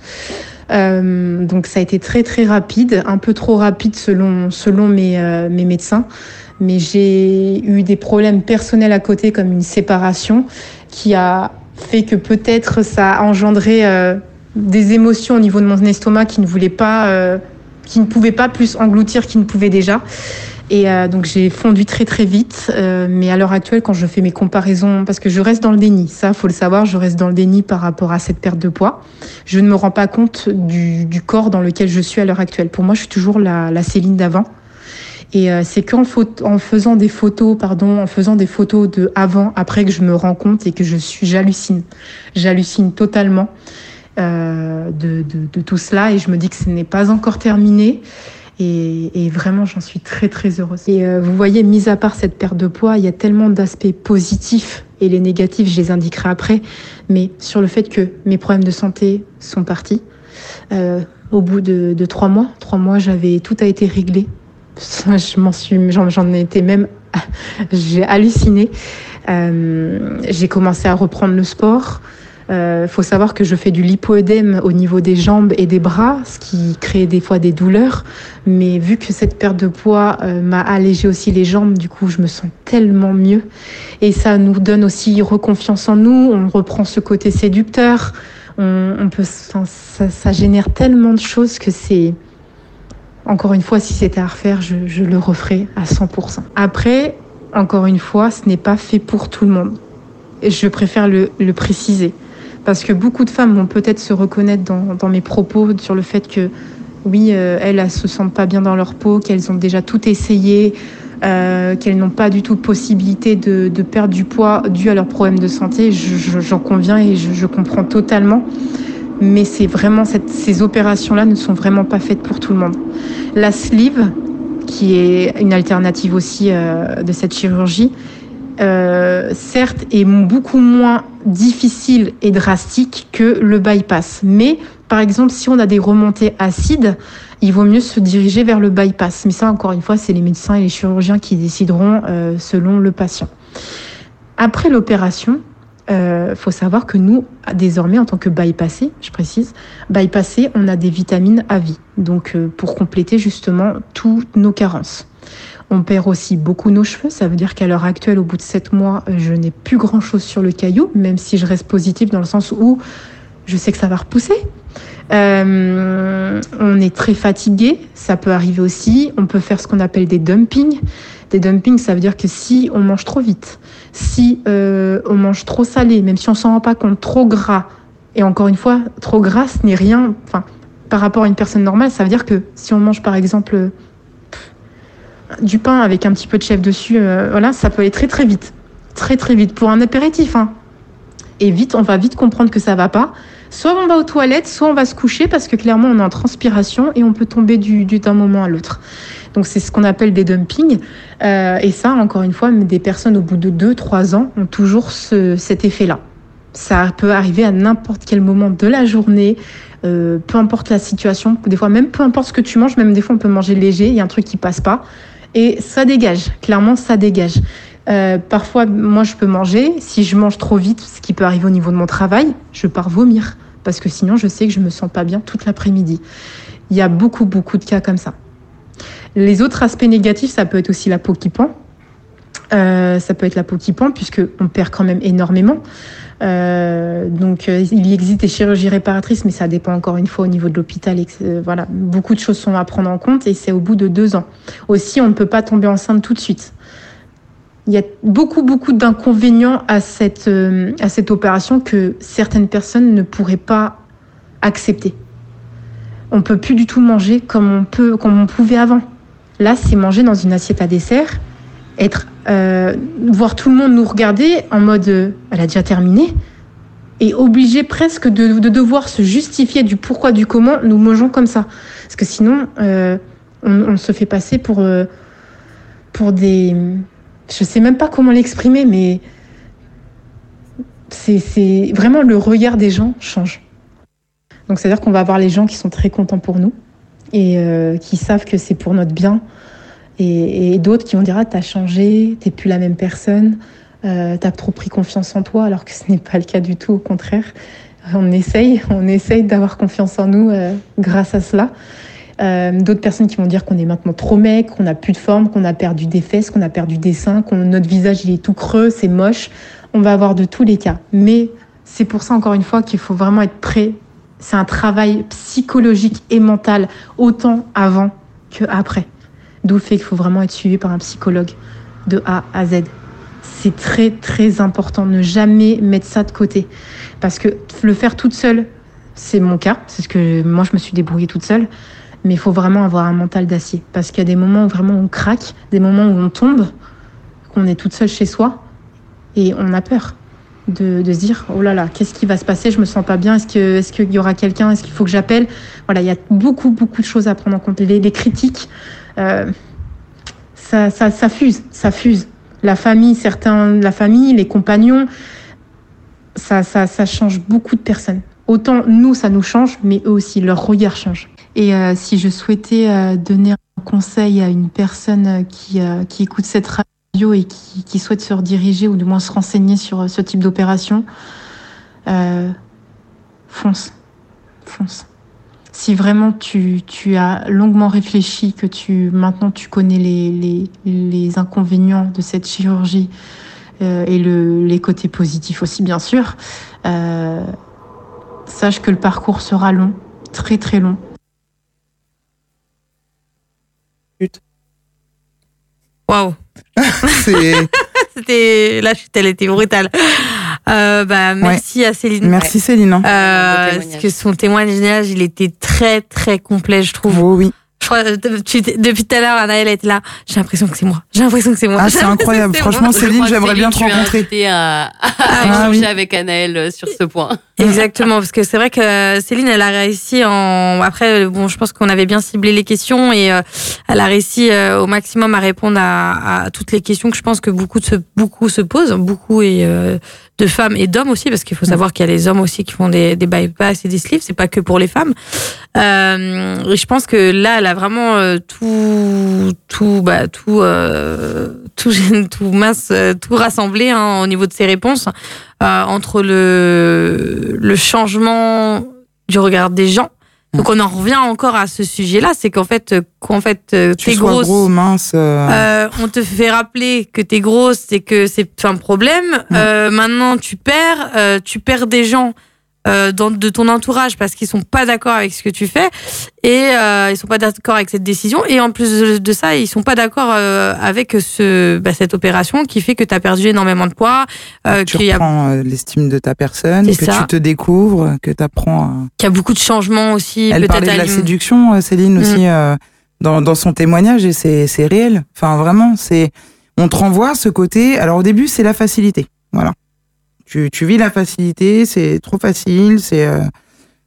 Euh, donc ça a été très très rapide, un peu trop rapide selon, selon mes, euh, mes médecins. Mais j'ai eu des problèmes personnels à côté comme une séparation qui a fait que peut-être ça a engendré euh, des émotions au niveau de mon estomac qui ne voulait pas, qui ne pouvait pas plus engloutir qu'il ne pouvait déjà. Et euh, donc j'ai fondu très très vite. Euh, mais à l'heure actuelle, quand je fais mes comparaisons, parce que je reste dans le déni, ça faut le savoir, je reste dans le déni par rapport à cette perte de poids. Je ne me rends pas compte du, du corps dans lequel je suis à l'heure actuelle. Pour moi, je suis toujours la, la Céline d'avant. Et euh, c'est qu'en en faisant des photos, pardon, en faisant des photos de avant, après que je me rends compte et que je suis, j'hallucine, j'hallucine totalement euh, de, de, de tout cela et je me dis que ce n'est pas encore terminé. Et, et vraiment, j'en suis très très heureuse. Et euh, vous voyez, mis à part cette perte de poids, il y a tellement d'aspects positifs et les négatifs, je les indiquerai après. Mais sur le fait que mes problèmes de santé sont partis, euh, au bout de, de trois mois, trois mois, j'avais tout a été réglé. Je m'en suis, j'en, j'en étais même, j'ai halluciné. Euh, j'ai commencé à reprendre le sport. Il euh, faut savoir que je fais du lipoëdème au niveau des jambes et des bras, ce qui crée des fois des douleurs. Mais vu que cette perte de poids euh, m'a allégé aussi les jambes, du coup, je me sens tellement mieux. Et ça nous donne aussi reconfiance en nous. On reprend ce côté séducteur. On, peut, ça, génère tellement de choses que c'est. Encore une fois, si c'était à refaire, je, le referais à 100%. Après, encore une fois, ce n'est pas fait pour tout le monde. Je préfère le préciser. Parce que beaucoup de femmes vont peut-être se reconnaître dans, mes propos sur le fait que, oui, euh, elles, elles se sentent pas bien dans leur peau, qu'elles ont déjà tout essayé, euh, qu'elles n'ont pas du tout possibilité de, perdre du poids dû à leurs problèmes de santé. J'en je, conviens et je, comprends totalement. Mais c'est vraiment ces opérations-là ne sont vraiment pas faites pour tout le monde. La sleeve, qui est une alternative aussi euh, de cette chirurgie, euh, certes, est beaucoup moins difficile et drastique que le bypass. Mais, par exemple, si on a des remontées acides, il vaut mieux se diriger vers le bypass. Mais ça, encore une fois, c'est les médecins et les chirurgiens qui décideront euh, selon le patient. Après l'opération, il euh, faut savoir que nous, désormais, en tant que bypassé, je précise, bypassé, on a des vitamines à vie. Donc, pour compléter justement toutes nos carences. On perd aussi beaucoup nos cheveux. Ça veut dire qu'à l'heure actuelle, au bout de sept mois, je n'ai plus grand chose sur le caillou, même si je reste positive dans le sens où je sais que ça va repousser. Euh, on est très fatigué, ça peut arriver aussi. On peut faire ce qu'on appelle des dumpings. Des dumpings, ça veut dire que si on mange trop vite, si euh, on mange trop salé, même si on s'en rend pas compte, trop gras, et encore une fois, trop gras, ce n'est rien. Enfin, par rapport à une personne normale, ça veut dire que si on mange par exemple du pain avec un petit peu de chèvre dessus, euh, voilà, ça peut aller très très vite, très très vite pour un apéritif. Hein. Et vite, on va vite comprendre que ça va pas. Soit on va aux toilettes, soit on va se coucher parce que clairement on est en transpiration et on peut tomber du du- d'un moment à l'autre. Donc c'est ce qu'on appelle des dumpings. Euh, et ça, encore une fois, des personnes au bout de 2-3 ans ont toujours ce, cet effet-là. Ça peut arriver à n'importe quel moment de la journée, euh, peu importe la situation. Des fois, même peu importe ce que tu manges, même des fois on peut manger léger, il y a un truc qui passe pas. Et ça dégage, clairement ça dégage. Euh, parfois, moi je peux manger. Si je mange trop vite, ce qui peut arriver au niveau de mon travail, je pars vomir. Parce que sinon, je sais que je me sens pas bien toute l'après-midi. Il y a beaucoup, beaucoup de cas comme ça. Les autres aspects négatifs, ça peut être aussi la peau qui pend. Euh, ça peut être la peau qui pend, puisqu'on perd quand même énormément. Euh, donc, euh, il existe des chirurgies réparatrices, mais ça dépend encore une fois au niveau de l'hôpital. euh, voilà, beaucoup de choses sont à prendre en compte et c'est au bout de deux ans. Aussi, on ne peut pas tomber enceinte tout de suite. Il y a beaucoup, beaucoup d'inconvénients à cette, à cette opération que certaines personnes ne pourraient pas accepter. On peut plus du tout manger comme on peut, comme on pouvait avant. Là, c'est manger dans une assiette à dessert, être, euh, voir tout le monde nous regarder en mode, euh, elle a déjà terminé, et obligé presque de, de devoir se justifier du pourquoi, du comment nous mangeons comme ça. Parce que sinon, euh, on, se fait passer pour, pour des, je sais même pas comment l'exprimer, mais c'est, vraiment le regard des gens change. Donc c'est-à-dire qu'on va avoir les gens qui sont très contents pour nous et qui savent que c'est pour notre bien, et, d'autres qui vont dire ah t'as changé, t'es plus la même personne, euh, t'as trop pris confiance en toi, alors que ce n'est pas le cas du tout, au contraire. On essaye, on essaye d'avoir confiance en nous euh, grâce à cela. Euh, D'autres personnes qui vont dire qu'on est maintenant trop mec, qu'on a plus de forme, qu'on a perdu des fesses, qu'on a perdu des seins, qu'on notre visage il est tout creux, c'est moche. On va avoir de tous les cas. Mais c'est pour ça encore une fois qu'il faut vraiment être prêt. C'est un travail psychologique et mental autant avant que après. D'où le fait qu'il faut vraiment être suivi par un psychologue de A à Z. C'est très très important. Ne jamais mettre ça de côté. Parce que le faire toute seule, c'est mon cas. C'est ce que moi je me suis débrouillée toute seule. Mais il faut vraiment avoir un mental d'acier. Parce qu'il y a des moments où vraiment on craque, des moments où on tombe, qu'on est toute seule chez soi et on a peur de, se dire oh là là, qu'est-ce qui va se passer? Je me sens pas bien. Est-ce est-ce qu'il y aura quelqu'un? Est-ce qu'il faut que j'appelle? Voilà, il y a beaucoup beaucoup de choses à prendre en compte. Les critiques, euh, ça, ça, ça fuse, ça fuse. La famille, certains, la famille, les compagnons, ça, ça, ça change beaucoup de personnes. Autant nous, ça nous change, mais eux aussi, leur regard change. Et euh, si je souhaitais euh, donner un conseil à une personne qui, qui écoute cette radio et qui, qui souhaite se rediriger ou du moins se renseigner sur ce type d'opération, fonce, fonce. Si vraiment tu, tu as longuement réfléchi, que tu maintenant tu connais les, les, les inconvénients de cette chirurgie euh, et le, les côtés positifs aussi bien sûr, euh, sache que le parcours sera long, très très long. Waouh. C'est C'était la chute, elle était brutale. Euh, bah, merci à Céline. merci Céline. hein. Euh, parce que son témoignage, il était très très complet, je trouve. Oh oui. Je crois, tu- depuis tout à l'heure, Anaëlle était là. J'ai l'impression que c'est moi. J'ai l'impression que c'est moi. Ah, c'est incroyable. Franchement, Céline, j'aimerais bien te rencontrer. à, à Ah, échanger oui. avec Anaëlle euh, sur ce point. Exactement, parce que c'est vrai que Céline, elle a réussi en. Après, bon, je pense qu'on avait bien ciblé les questions et euh, elle a réussi euh, au maximum à répondre à, à toutes les questions que je pense que beaucoup se, beaucoup se posent, beaucoup et euh, de femmes et d'hommes aussi, parce qu'il faut savoir qu'il y a les hommes aussi qui font des, des bypass et des sleeves, c'est pas que pour les femmes. Euh, et je pense que là, elle a vraiment euh, tout, tout, bah, tout, euh, tout, tout mince, euh, tout rassemblé hein, au niveau de ses réponses euh, entre le, le changement du regard des gens. Donc on en revient encore à ce sujet-là, c'est qu'en fait, euh, qu'en fait, euh, Tu t'es grosse. gros, mince. euh, Euh, on te fait rappeler que t'es grosse et que c'est un problème. Euh, maintenant, tu perds, euh, tu perds des gens euh, dans, de ton entourage parce qu'ils sont pas d'accord avec ce que tu fais et euh, ils sont pas d'accord avec cette décision et en plus de, ça ils sont pas d'accord euh, avec ce bah, cette opération qui fait que tu as perdu énormément de poids euh, tu y, a- euh, l'estime de ta personne, que ça. tu te découvres, que tu apprends à... qu'il y a beaucoup de changements aussi Elle parlait de la séduction, euh, Céline Mm. aussi, euh, dans, dans son témoignage, et c'est c'est réel. Enfin, vraiment, c'est on te renvoie ce côté. Alors au début, c'est la facilité. Voilà. Tu, tu vis la facilité, c'est trop facile. C'est euh,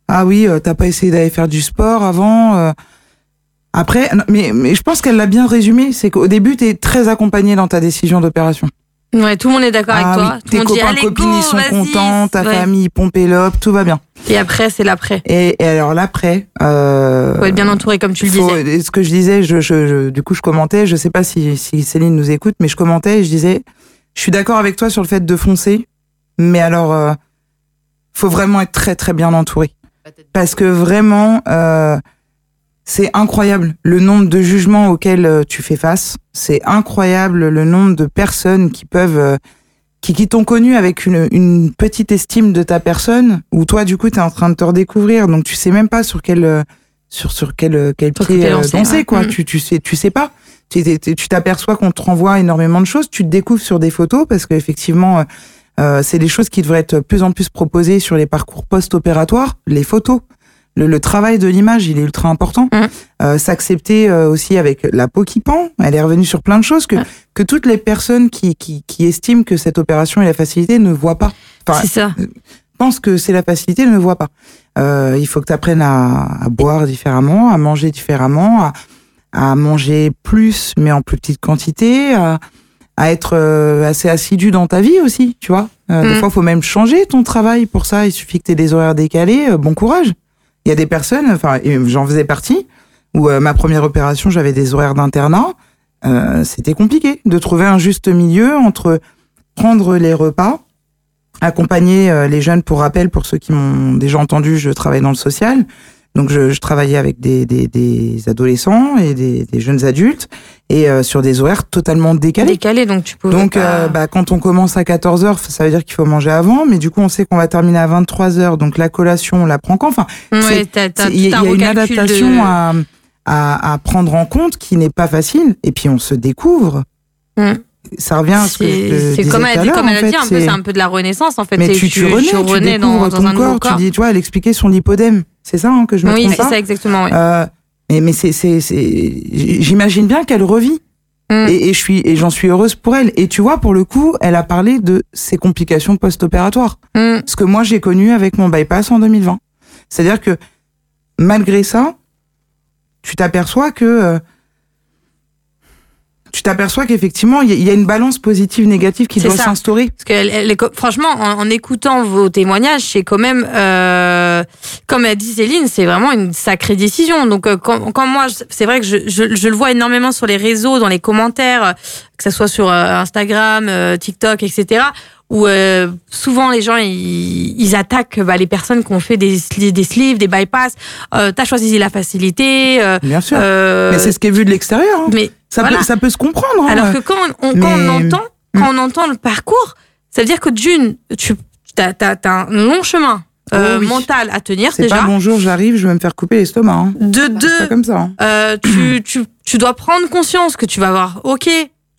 ah oui, euh, t'as pas essayé d'aller faire du sport avant. euh. Après, non, mais, mais je pense qu'elle l'a bien résumé. C'est qu'au début, t'es très accompagné dans ta décision d'opération. ouais tout le monde est d'accord Ah avec toi oui, tout tes monde copains, copines, go ils sont contents, ta Ouais. famille, pompe l'op, tout va bien. et après c'est l'après Et, et alors l'après, euh, faut être bien entouré comme tu le disais ce que je disais, je, je, je- du coup, je commentais. Je sais pas si, si Céline nous écoute, mais je commentais et je disais, je suis d'accord avec toi sur le fait de foncer, mais alors, euh, faut vraiment être très très bien entouré, parce que vraiment, euh, c'est incroyable le nombre de jugements auxquels euh, tu fais face. C'est incroyable le nombre de personnes qui peuvent euh, qui, qui t'ont connu avec une, une petite estime de ta personne, où toi, du coup, tu es en train de te redécouvrir, donc tu sais même pas sur quel, sur, sur quel, quel pied danser, ouais. quoi. Mm. Tu, tu, sais, tu sais pas. Tu t'es- t'es- tu t'aperçois qu'on te renvoie énormément de choses, tu te découvres sur des photos, parce qu'effectivement, euh, euh, c'est des choses qui devraient être de plus en plus proposées sur les parcours post-opératoires, les photos. Le, le travail de l'image, il est ultra important. Mm. Euh, S'accepter euh, aussi avec la peau qui pend. Elle est revenue sur plein de choses que, Ouais. que toutes les personnes qui, qui, qui estiment que cette opération est la facilité ne voient pas. Enfin, c'est ça pensent que c'est la facilité ne voient pas. Euh, il faut que tu apprennes à, à boire différemment, à manger différemment, à, à manger plus mais en plus petite quantité, à, à être euh, assez assidu dans ta vie aussi, tu vois. Euh, Des Mm. fois, il faut même changer ton travail pour ça. Il suffit que tu aies des horaires décalés. euh, bon courage. Il y a des personnes, enfin, j'en faisais partie, où euh, ma première opération, j'avais des horaires d'internat. C'était compliqué de trouver un juste milieu entre prendre les repas, accompagner les jeunes. Pour rappel, pour ceux qui m'ont déjà entendu, je travaille dans le social. Donc, je, je travaillais avec des, des, des adolescents et des, des jeunes adultes et euh, sur des horaires totalement décalés. décalé donc tu peux Donc, pas- euh, bah, quand on commence à 14 heures, ça veut dire qu'il faut manger avant, mais du coup, on sait qu'on va terminer à 23 heures, donc la collation, on la prend quand? Enfin, ouais, il y il y a une de- adaptation à, à, à prendre en compte qui n'est pas facile, et puis on se découvre. Mm. Ça revient à ce que je C'est comme elle, a dit- l'heure, comme elle en a dit, fait, un peu, c'est- un peu de la renaissance en fait. Mais tu, tu renais, tu renais dans, ton un corps, corps. tu dis, tu vois, elle expliquait son lipodème. C'est ça hein, que je me oui, c'est ça exactement. Euh, mais mais c'est c'est c'est j'imagine bien qu'elle revit Mm. et, et je suis et j'en suis heureuse pour elle et tu vois pour le coup elle a parlé de ses complications post-opératoires Mm. ce que moi j'ai connu avec mon bypass en 2020 c'est-à-dire que malgré ça tu t'aperçois que euh, tu t'aperçois qu'effectivement il y, a- il y a une balance positive négative qui doit s'instaurer Parce que elle- elle franchement, en, en écoutant vos témoignages, c'est quand même, euh, comme a dit Céline, c'est vraiment une sacrée décision. Donc euh, quand, quand moi, c'est vrai que je, je, je le vois énormément sur les réseaux, dans les commentaires, euh, que ce soit sur euh, Instagram, TikTok, etc. Où euh, souvent les gens ils, ils attaquent bah, les personnes qui ont fait des, des sleeves, des bypass. Euh, T'as choisi la facilité. euh, bien sûr euh, mais c'est ce qui est vu de l'extérieur hein. mais ça voilà. peut ça peut se comprendre hein. alors que quand on, quand on entend, quand on entend le parcours, ça veut dire que d'une, tu as, un long chemin euh, Oh oui. mental à tenir déjà. pas bonjour j'arrive je vais me faire couper l'estomac hein. De deux, comme ça hein. euh, tu, tu, tu dois prendre conscience que tu vas avoir, ok,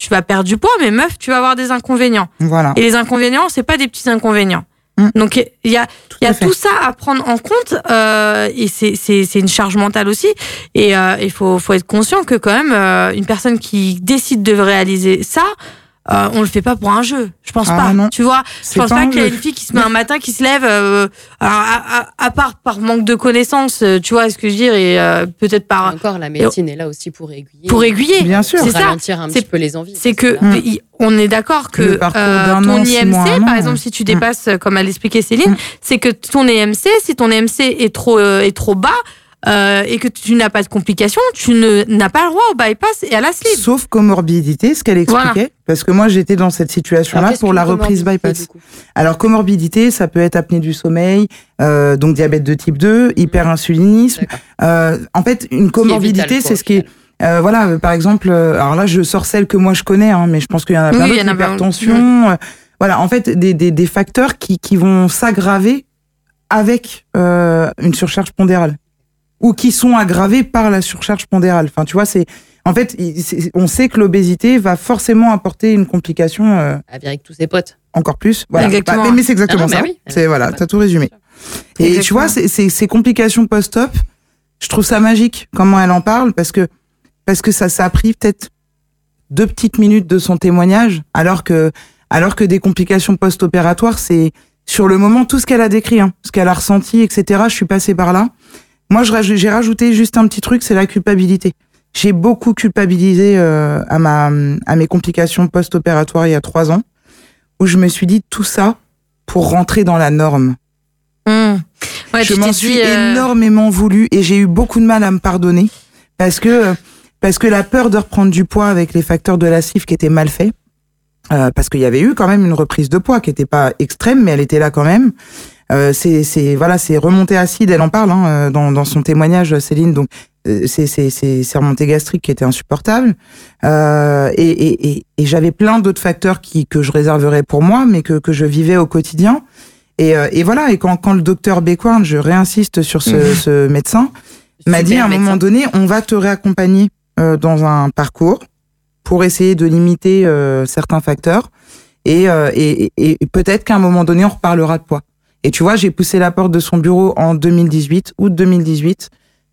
tu vas perdre du poids, mais meuf, tu vas avoir des inconvénients. voilà Et les inconvénients, c'est pas des petits inconvénients. Mm. Donc il y a, tout il y a tout ça à prendre en compte euh, et c'est c'est c'est une charge mentale aussi et euh, il faut faut être conscient que quand même euh, une personne qui décide de réaliser ça euh, on le fait pas pour un jeu je pense Ah, pas non. tu vois je C'est pense pas qu'il y a une fille qui se met un matin qui se lève euh, alors, à, à, à part par manque de connaissances euh, tu vois ce que je veux dire et euh, peut-être par Encore, la médecine est là aussi pour aiguiller. pour aiguiller Bien sûr. c'est ça ralentir un C'est- petit peu les envies. c'est que il- on est d'accord que euh, ton an, IMC, mois, par an, exemple, si tu dépasses, comme elle expliquait Céline, Mm. c'est que ton IMC, si ton IMC est trop euh, est trop bas euh, et que tu n'as pas de complications, tu ne n'as pas le droit au bypass et à la slip. Sauf comorbidité, ce qu'elle expliquait. Voilà. Parce que moi, j'étais dans cette situation-là pour la reprise bypass. Alors, comorbidité, ça peut être apnée du sommeil, euh, donc diabète de type 2, hyperinsulinisme. D'accord. Euh, en fait, une comorbidité, c'est ce qui est... euh, voilà, euh, par exemple, euh, alors là, je sors celle que moi je connais, hein, mais je pense qu'il y en a plein Oui, il y d'autres, en a plein. hypertension. euh, voilà, en fait, des, des, des facteurs qui, qui vont s'aggraver avec euh, une surcharge pondérale ou qui sont aggravés par la surcharge pondérale. Enfin, tu vois, c'est en fait, on sait que l'obésité va forcément apporter une complication euh, avec tous ses potes. encore plus. Voilà. Exactement. Bah, mais mais c'est exactement Ah non, mais ça. oui. C'est voilà, t'as tout résumé. Et tu Exactement. vois, c'est- c'est- ces complications post-op, je trouve ça magique comment elle en parle parce que parce que ça, ça a pris peut-être deux petites minutes de son témoignage, alors que alors que des complications post-opératoires, c'est sur le moment tout ce qu'elle a décrit, hein, ce qu'elle a ressenti, etc. Je suis passée par là. Moi, j'ai rajouté juste un petit truc, c'est la culpabilité. J'ai beaucoup culpabilisé euh, à ma à mes complications post-opératoires il y a trois ans, où je me suis dit tout ça pour rentrer dans la norme Mmh. Ouais, je m'en suis euh, énormément voulu et j'ai eu beaucoup de mal à me pardonner parce que parce que la peur de reprendre du poids avec les facteurs de la CIF qui étaient mal faits euh, parce qu'il y avait eu quand même une reprise de poids qui était pas extrême mais elle était là quand même euh, c'est voilà c'est remontée acide elle en parle hein, euh, dans dans son témoignage Céline. Donc euh, c'est c'est remontée gastrique qui était insupportable. Euh, et et et, et j'avais plein d'autres facteurs qui que je réserverais pour moi mais que que je vivais au quotidien. Et, euh, et voilà, et quand, quand le docteur Bécoin, je réinsiste sur ce, ce médecin, m'a dit à un moment donné, on va te réaccompagner euh, dans un parcours pour essayer de limiter euh, certains facteurs. Et, euh, et, et, et peut-être qu'à un moment donné, on reparlera de poids. Et tu vois, j'ai poussé la porte de son bureau en 2018, août 2018.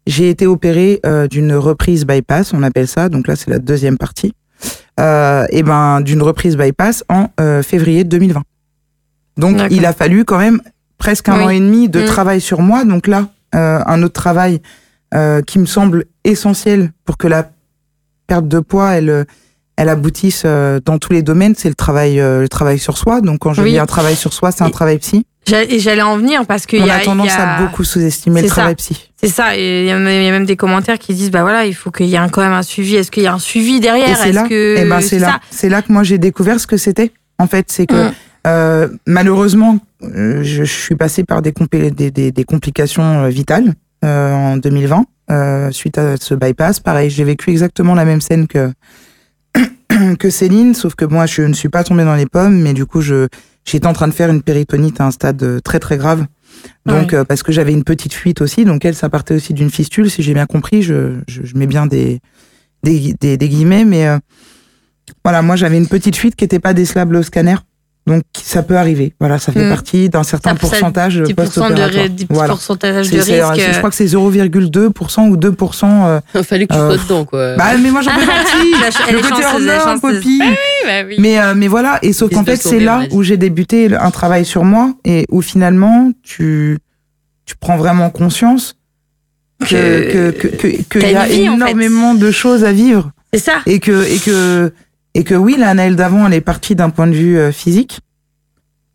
J'ai été opéré euh, d'une reprise bypass, on appelle ça. Donc là, c'est la deuxième partie. Euh, et ben, d'une reprise bypass en euh, février 2020. Donc, il a fallu quand même presque un Oui. an et demi de Mm. travail sur moi. Donc là, euh, un autre travail euh, qui me semble essentiel pour que la perte de poids, elle, elle aboutisse dans tous les domaines, c'est le travail, le travail sur soi. Donc quand je Oui. dis un travail sur soi, c'est un Et- travail psy. J'allais en venir parce On y a, a, tendance il y a- à beaucoup sous-estimer le C'est ça. travail psy. C'est ça, et il y, a même il y a même des commentaires qui disent bah voilà, il faut qu'il y ait un- quand même un suivi. Est-ce qu'il y a un suivi derrière? Et c'est Est-ce là, que eh ben c'est là, c'est là que moi j'ai découvert ce que c'était. En fait, c'est que Mm. euh, malheureusement, euh, je, je suis passée par des, compé- des, des, des complications euh, vitales euh, en 2020 euh, suite à ce bypass. Pareil, j'ai vécu exactement la même scène que que Céline, sauf que moi je ne suis pas tombée dans les pommes, mais du coup je j'étais en train de faire une péritonite à un stade euh, très très grave. Donc Ouais. euh, parce que j'avais une petite fuite aussi, donc elle ça partait aussi d'une fistule, si j'ai bien compris. Je, je, je mets bien des des, des, des guillemets, mais euh, voilà, moi j'avais une petite fuite qui n'était pas décelable au scanner. Donc ça peut arriver. Voilà, ça fait Mm. partie d'un certain Ça- ça- pourcentage 10% de, post-opératoire. ri- 10% Voilà. pourcentage de risque. je crois que c'est 0,2% ou 2%. euh, Il fallait que tu Euh, sois dedans, quoi. Bah, mais moi j'en fais partie. Le côté chanceuse. Poppy. bah oui. Mais, euh, mais voilà, et sauf qu'en fait, c'est là où j'ai débuté un travail sur moi et où finalement, tu, tu prends vraiment conscience que, que, que, y a en fait. énormément de choses à vivre C'est ça. et que, et que, et que oui, la Naël d'avant, elle est partie d'un point de vue euh, physique,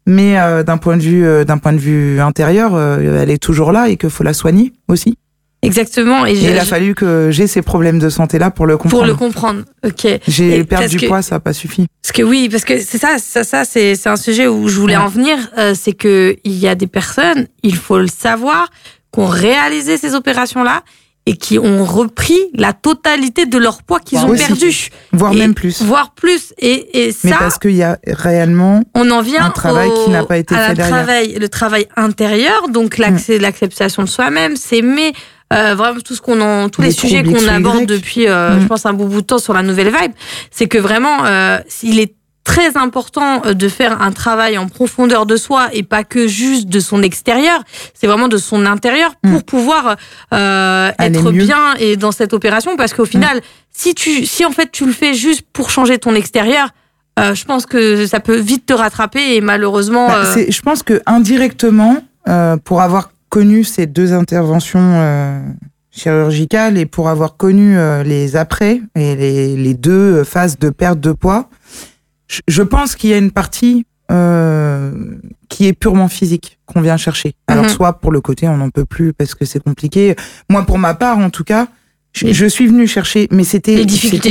mais euh, d'un point de vue, euh, d'un point de vue intérieur, euh, elle est toujours là et qu'il faut la soigner aussi. Exactement. Et, il a fallu que j'ai ces problèmes de santé là pour le comprendre. pour le comprendre. Ok. J'ai perdu du que- poids, ça n'a pas suffi. Parce que oui, parce que c'est ça, ça, ça c'est un sujet où je voulais Ouais. en venir. c'est que il y a des personnes, il faut le savoir, qui ont réalisé ces opérations-là et qui ont repris la totalité de leur poids qu'ils Wow. ont Aussi. perdu, Voire Et- même plus. voire plus. Et, et Mais ça, parce qu'il y a réellement on en vient un travail au- qui n'a pas été à fait derrière. Mm. travail, le travail intérieur, donc l'accès- l'acceptation de soi-même, s'aimer, euh, vraiment tout ce qu'on en, tous les, Les sujets qu'on aborde Y. depuis, euh, Mm. je pense un bout, bout de temps sur la nouvelle vibe, c'est que vraiment, euh, il est très important euh, de faire un travail en profondeur de soi et pas que juste de son extérieur. C'est vraiment de son intérieur pour Mm. pouvoir euh, être mieux. Mm. bien et dans cette opération. Parce qu'au final, si tu, si en fait tu le fais juste pour changer ton extérieur, euh, je pense que ça peut vite te rattraper et malheureusement. Bah, euh, je pense que indirectement, pour avoir connu ces deux interventions chirurgicales et pour avoir connu les après et les, les deux phases de perte de poids, je, pense qu'il y a une partie euh, qui est purement physique qu'on vient chercher. Alors Mhm. soit pour le côté on n'en peut plus parce que c'est compliqué. Moi pour ma part en tout cas, je, suis venue chercher, mais c'était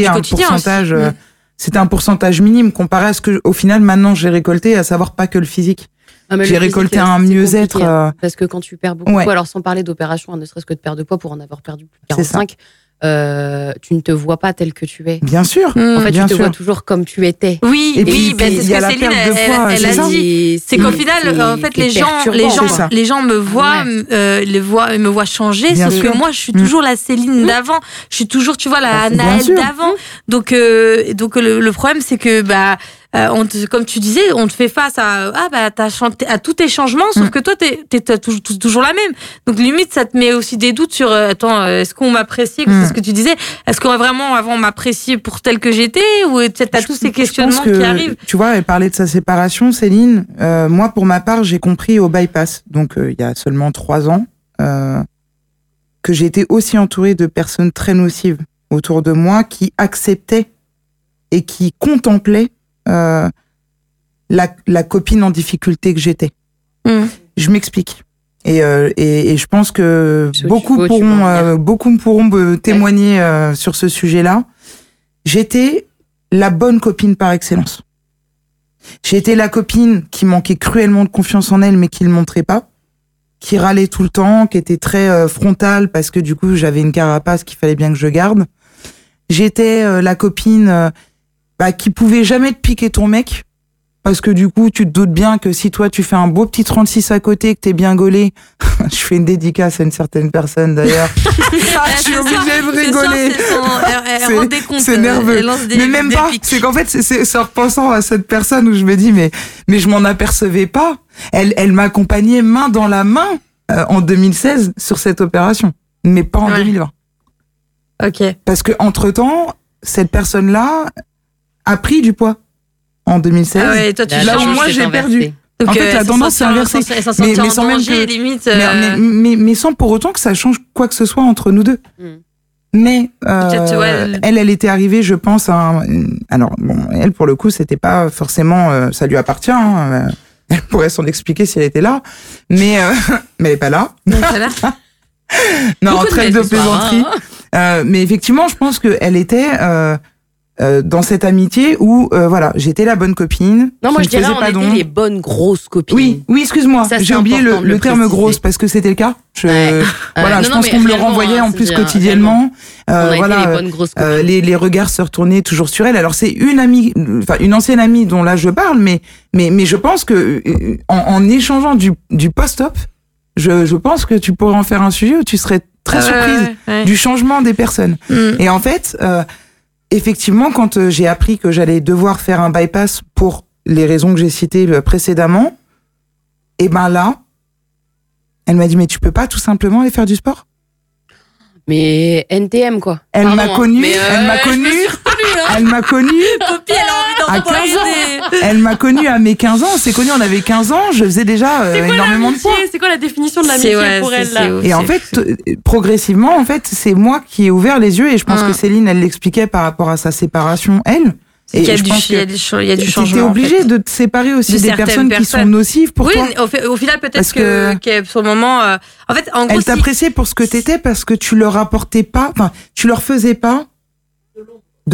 un pourcentage. euh, c'était un pourcentage minime comparé à ce que, au final, maintenant, j'ai récolté, à savoir pas que le physique. Ah, J'ai récolté un mieux-être. hein. euh, Parce que quand tu perds beaucoup Ouais. alors sans parler d'opération, hein, ne serait-ce que de perte de poids pour en avoir perdu plus de C'est ça. 45, euh, tu ne te vois pas tel que tu es. Bien sûr. Mm. En fait, bien tu te sûr. vois toujours comme tu étais. Oui, Et puis, ben, c'est ce que Céline, elle, a dit. C'est qu'au final, en fait, les gens, les gens, les gens me voient, Ouais. euh, les voient, me voient changer. Bien sauf sûr. que moi, je suis Mm. toujours la Céline d'avant. Je suis toujours, tu vois, la sûr. d'avant. Donc, euh, donc le, le problème, c'est que bah, euh, on te- comme tu disais, on te fait face à ah bah t'as chanté à tous tes changements, sauf Mm. que toi, t'es t'es t'as toujours, toujours la même. Donc limite, ça te met aussi des doutes sur euh, attends, euh, est-ce qu'on m'appréciait? Mm. C'est ce que tu disais. Est-ce qu'on va vraiment avant m'apprécier pour tel que j'étais? Ou t'as Je- tous ces questionnements que, qui arrivent Tu vois, elle parlait de sa séparation, Céline. Euh, moi, pour ma part, j'ai compris au bypass, donc il y a seulement trois ans, que j'ai été aussi entourée de personnes très nocives autour de moi qui acceptaient et qui contemplaient euh, la, la copine en difficulté que j'étais. Mm. Je m'explique. Et, euh, et, et je pense que beaucoup veux, pourront, euh, beaucoup pourront me témoigner sur ce sujet-là. J'étais la bonne copine par excellence. J'ai été la copine qui manquait cruellement de confiance en elle, mais qui le montrait pas, qui râlait tout le temps, qui était très frontale parce que du coup j'avais une carapace qu'il fallait bien que je garde. J'étais la copine bah, qui pouvait jamais te piquer ton mec. Parce que du coup, tu te doutes bien que si toi tu fais un beau petit 36 à côté, que t'es bien gaulé, je fais une dédicace à une certaine personne d'ailleurs. Ah, je suis obligée de rigoler. C'est- nerveux. mais même pas. C'est qu'en fait, c'est en repensant à cette personne où je me dis, mais, mais je m'en apercevais pas. Elle, elle m'accompagnait main dans la main euh, en 2016 sur cette opération, mais pas en Ouais. 2020. Ok. Parce que entre temps, cette personne-là a pris du poids en 2016. Ah ouais, toi tu Là où moi, j'ai perdu. Donc, En fait, euh, la elle tendance, s'en c'est sort- inversé. elle s'en- Elle s'en Mais- mais en sans même danger, que- limite. Mais, euh, mais, mais, mais sans pour autant que ça change quoi que ce soit entre nous deux. Mm. Mais euh, ouais, elle- elle, elle était arrivée, je pense, à un... alors bon, elle pour le coup, c'était pas forcément, euh, ça lui appartient. hein, euh, elle pourrait s'en expliquer si elle était là, mais euh, mais elle est pas là. donc, voilà. Non, Beaucoup de trêve de belles histoires, plaisanterie. hein. Euh, mais effectivement, je pense qu'elle était euh, dans cette amitié où, euh, voilà, j'étais la bonne copine. Non, moi je dirais on pas était les bonnes grosses copines. Oui, oui, excuse-moi, j'ai oublié le, terme grosse parce que c'était le cas. Je, Ouais. Voilà, je Non, pense qu'on me le renvoyait hein, en c'est plus quotidiennement. On Euh, voilà, les bonnes euh, les, les regards se retournaient toujours sur elle. Alors c'est une amie, enfin une ancienne amie dont là je parle, mais mais mais je pense que euh, en, en échangeant du du post-op, je je pense que tu pourrais en faire un sujet où tu serais très surprise ouais, ouais. du changement des personnes. Mm. Et en fait, euh, effectivement, quand euh, j'ai appris que j'allais devoir faire un bypass pour les raisons que j'ai citées précédemment, et ben là, elle m'a dit mais tu peux pas tout simplement aller faire du sport? Mais NTM quoi. Elle m'a hein. connue, Mais, euh, elle m'a connue, hein. elle m'a connue, Poppy, elle a envie À d'envoyer 15 ans. elle m'a connue à mes 15 ans, on s'est connus, on avait 15 ans, je faisais déjà euh, énormément de poids. C'est quoi la définition de l'amitié ouais, pour elle là Et en fait, euh, progressivement, en fait, c'est moi qui ai ouvert les yeux et je pense Mm. que Céline, elle l'expliquait par rapport à sa séparation, elle. c'est qu'il y a je du- pense il y a que du il y a du changement. en obligé fait. de te séparer aussi De des personnes, qui sont nocives pour oui, toi. au, au final, peut-être Parce que, que- que sur le moment, euh, en fait, en gros, Elles si- t'appréciaient pour ce que t'étais parce que tu leur apportais pas, enfin, tu leur faisais pas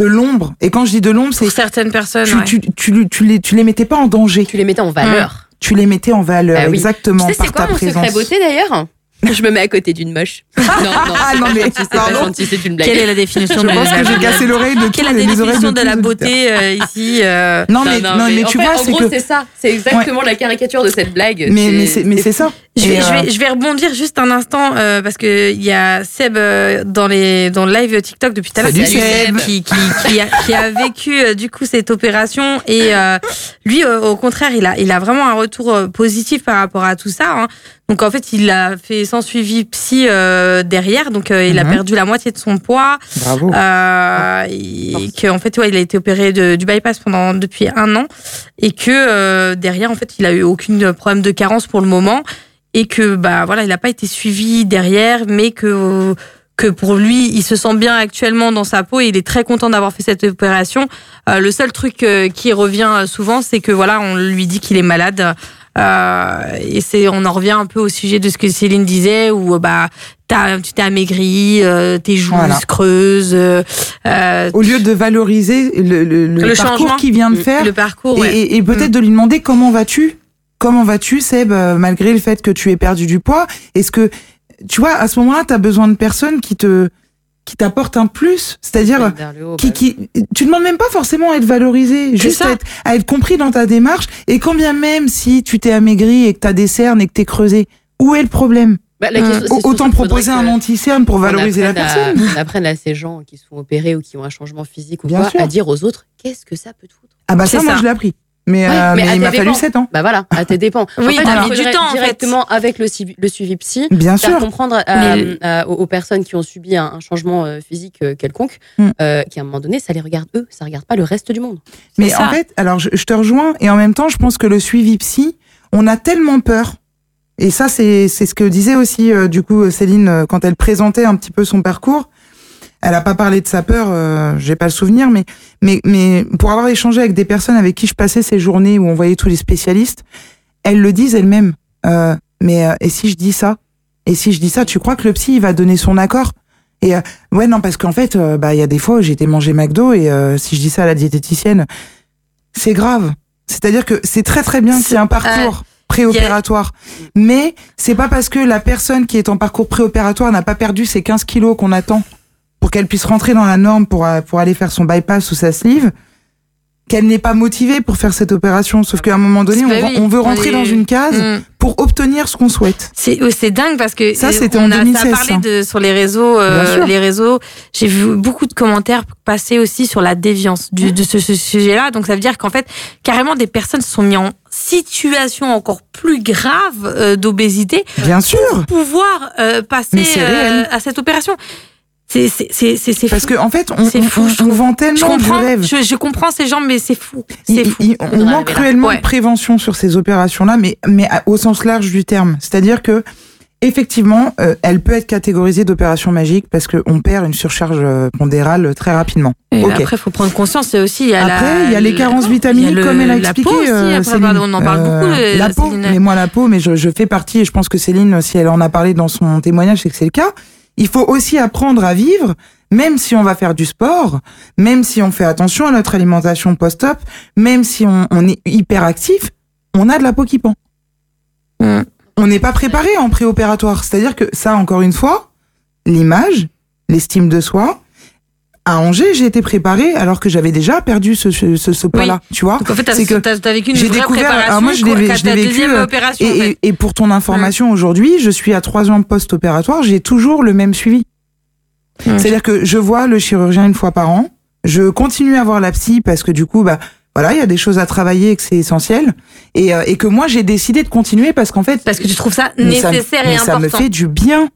de l'ombre. Et quand je dis de l'ombre, c'est pour certaines personnes, tu, ouais. tu, tu, tu les, tu les mettais pas en danger. Tu les mettais en valeur. Tu les mettais en valeur, Ah oui. exactement, Tu sais, c'est quoi ta mon présence. secret beauté d'ailleurs? Je me mets à côté d'une moche. Non, non, Ah, non, mais, c'est pas gentil, c'est une blague. Quelle est la définition Je de pense que j'ai cassé l'oreille de Quelle tous est la définition de beauté euh, ici euh. Non, mais, non, mais, tu fait, vois, en c'est gros, que. c'est ça. C'est exactement la caricature de cette blague. Mais, mais c'est, mais c'est ça. Je vais, je, euh, vais, je vais rebondir juste un instant euh, parce que il y a Seb euh, dans les dans le live TikTok depuis tout à l'heure qui- Seb. qui, qui, qui, a, qui a vécu euh, du coup cette opération et euh, lui euh, au contraire il a il a vraiment un retour euh, positif par rapport à tout ça. hein. Donc en fait il a fait sans suivi psy euh, derrière donc euh, il a Mhm. perdu la moitié de son poids. Bravo. Euh, et que en fait ouais, il a été opéré de, du bypass pendant depuis un an et que euh, derrière en fait il a eu aucune problème de carence pour le moment et que bah voilà il n'a pas été suivi derrière mais que que pour lui il se sent bien actuellement dans sa peau et il est très content d'avoir fait cette opération. Euh, le seul truc euh, qui revient souvent c'est que voilà on lui dit qu'il est malade. Euh, et c'est on en revient un peu au sujet de ce que Céline disait où bah t'as- tu t'es amaigri euh, tes joues Voilà. se creusent euh, euh, Au lieu de valoriser le, le, le Le parcours qu'il vient de faire, le parcours ouais. et- et peut-être de lui demander comment vas-tu Comment vas-tu, Seb, euh, malgré le fait que tu aies perdu du poids? Est-ce que, tu vois, à ce moment-là, tu as besoin de personnes qui te, qui t'apporte un plus, c'est-à-dire qui, bah, qui, tu demandes même pas forcément à être valorisé, juste ça. à être, à être compris dans ta démarche. Et quand bien même si tu t'es amaigri et que t'as des cernes et que t'es creusé, où est le problème? Bah, la question, surtout Autant proposer un anti-cerne pour valoriser la apprenne à- personne. qu'on apprenne à ces gens qui sont opérés ou qui ont un changement physique ou Bien quoi, sûr. à dire aux autres qu'est-ce que ça peut te foutre? Ah bah C'est ça, moi ça. je l'ai appris. Mais, Ouais, euh, mais mais il m'a fallu dépens. 7 ans. Bah voilà, à tes dépens. Oui, en fait, t'as mis du temps, en fait. directement avec le, suivi- le suivi psy. Bien Faire sûr. comprendre Mais- à- aux, aux personnes qui ont subi un, un changement euh, physique euh, quelconque, Mm. euh, qu'à un moment donné, ça les regarde eux, ça regarde pas le reste du monde. Mais ça. en fait, alors je, je te rejoins et en même temps, je pense que le suivi psy, on a tellement peur. Et ça, c'est c'est ce que disait aussi euh, du coup Céline euh, quand elle présentait un petit peu son parcours. Elle a pas parlé de sa peur, euh, j'ai pas le souvenir, mais mais mais pour avoir échangé avec des personnes avec qui je passais ces journées où on voyait tous les spécialistes, elles le disent elles-mêmes. Euh, mais euh, et si je dis ça? Et si je dis ça, tu crois que le psy il va donner son accord? Et euh, ouais non parce qu'en fait, euh, bah il y a des fois où j'ai été manger McDo et euh, si je dis ça à la diététicienne, c'est grave. C'est-à-dire que c'est très très bien qu'il y ait un parcours préopératoire, mais c'est pas parce que la personne qui est en parcours préopératoire n'a pas perdu ses 15 kilos qu'on attend pour qu'elle puisse rentrer dans la norme pour, euh, pour aller faire son bypass ou sa sleeve, qu'elle n'est pas motivée pour faire cette opération. Sauf qu'à un moment donné, on, Bah oui, on veut rentrer dans une case Mm. pour obtenir ce qu'on souhaite. C'est dingue parce que Ça, euh, c'était en a, 2016, ça a parlé de sur les réseaux, euh, les réseaux. J'ai vu beaucoup de commentaires passer aussi sur la déviance du, de ce, ce sujet-là. Donc ça veut dire qu'en fait, carrément, des personnes se sont mis en situation encore plus grave euh, d'obésité Bien sûr. pour pouvoir euh, passer à cette opération. C'est c'est Parce qu'en en fait, on, fou, on- je on vend je tellement du comprends, rêve. je, je comprends ces gens, mais c'est fou. C'est Il- fou. il- on manque là. cruellement Ouais. de prévention sur ces opérations-là, mais, mais au sens large du terme. C'est-à-dire que, effectivement, euh, elle peut être catégorisée d'opération magique parce qu'on perd une surcharge euh, pondérale très rapidement. Et. Après, il faut prendre conscience. Aussi il y a la- Après, il y a les carences vitaminiques, le- comme elle a la expliqué. peau aussi, euh, après, Céline. on en parle beaucoup. Euh, la peau, Céline. mais moi la peau, mais je, je fais partie, et je pense que Céline, si elle en a parlé dans son témoignage, c'est que c'est le cas. Il faut aussi apprendre à vivre, même si on va faire du sport, même si on fait attention à notre alimentation post-op, même si on, on est hyper actif, on a de la peau qui pend. Mm. On n'est pas préparé en préopératoire. C'est-à-dire que ça, encore une fois, l'image, l'estime de soi. À Angers, j'ai été préparée alors que j'avais déjà perdu ce, ce, ce, ce poids-là, tu vois. Donc en fait, t'as C'est que t'as- t'as vécu une j'ai vraie découvert- préparation. moi, je l'ai je l'ai vécu, euh, en Et, fait. et- et pour ton information, aujourd'hui, je suis à trois ans post-opératoire, j'ai toujours le même suivi. C'est-à-dire que je vois le chirurgien une fois par an, je continue à voir la psy parce que du coup, bah voilà, il y a des choses à travailler et que c'est essentiel, et, euh, et que moi j'ai décidé de continuer parce qu'en fait, Parce que tu trouves ça mais ça nécessaire mais et ça important. me fait du bien.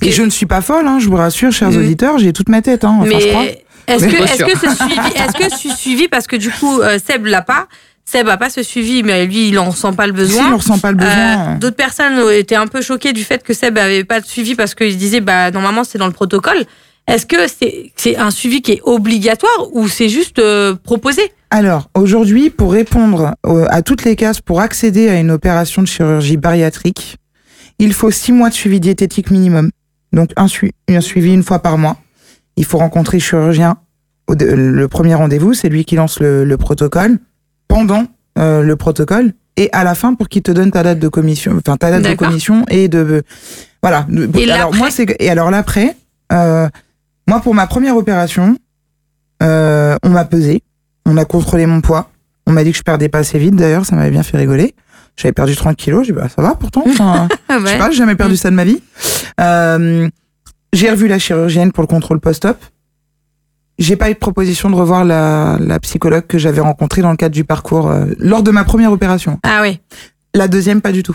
Que- Et je ne suis pas folle, hein, je vous rassure, chers Mm. auditeurs, j'ai toute ma tête, hein, enfin, je crois. Mais est-ce que est-ce que ce suivi est-ce que ce suivi parce que du coup euh, Seb l'a pas Seb a pas ce suivi mais lui il en ressent pas le Si, on besoin. ressent pas le besoin. Euh, D'autres personnes étaient un peu choquées du fait que Seb avait pas de suivi parce qu'ils disaient bah normalement c'est dans le protocole. Est-ce que c'est c'est un suivi qui est obligatoire ou c'est juste euh, proposé? Alors, aujourd'hui, pour répondre euh, à toutes les cases pour accéder à une opération de chirurgie bariatrique, il faut six mois de suivi diététique minimum. Donc, un, un suivi une fois par mois. Il faut rencontrer le chirurgien. le premier rendez-vous, c'est lui qui lance le, le protocole. Pendant euh, le protocole et à la fin pour qu'il te donne ta date de commission, enfin ta date de commission et de voilà. Et alors moi c'est et alors l'après, euh, moi pour ma première opération, euh, on m'a pesé, on a contrôlé mon poids, on m'a dit que je perdais pas assez vite d'ailleurs, ça m'avait bien fait rigoler. J'avais perdu 30 kilos, j'ai dit bah ça va pourtant. enfin, je sais pas, j'ai jamais perdu ça de ma vie. Euh, j'ai revu la chirurgienne pour le contrôle post-op. J'ai pas eu de proposition de revoir la, la psychologue que j'avais rencontrée dans le cadre du parcours euh, lors de ma première opération. Ah oui. La deuxième, pas du tout.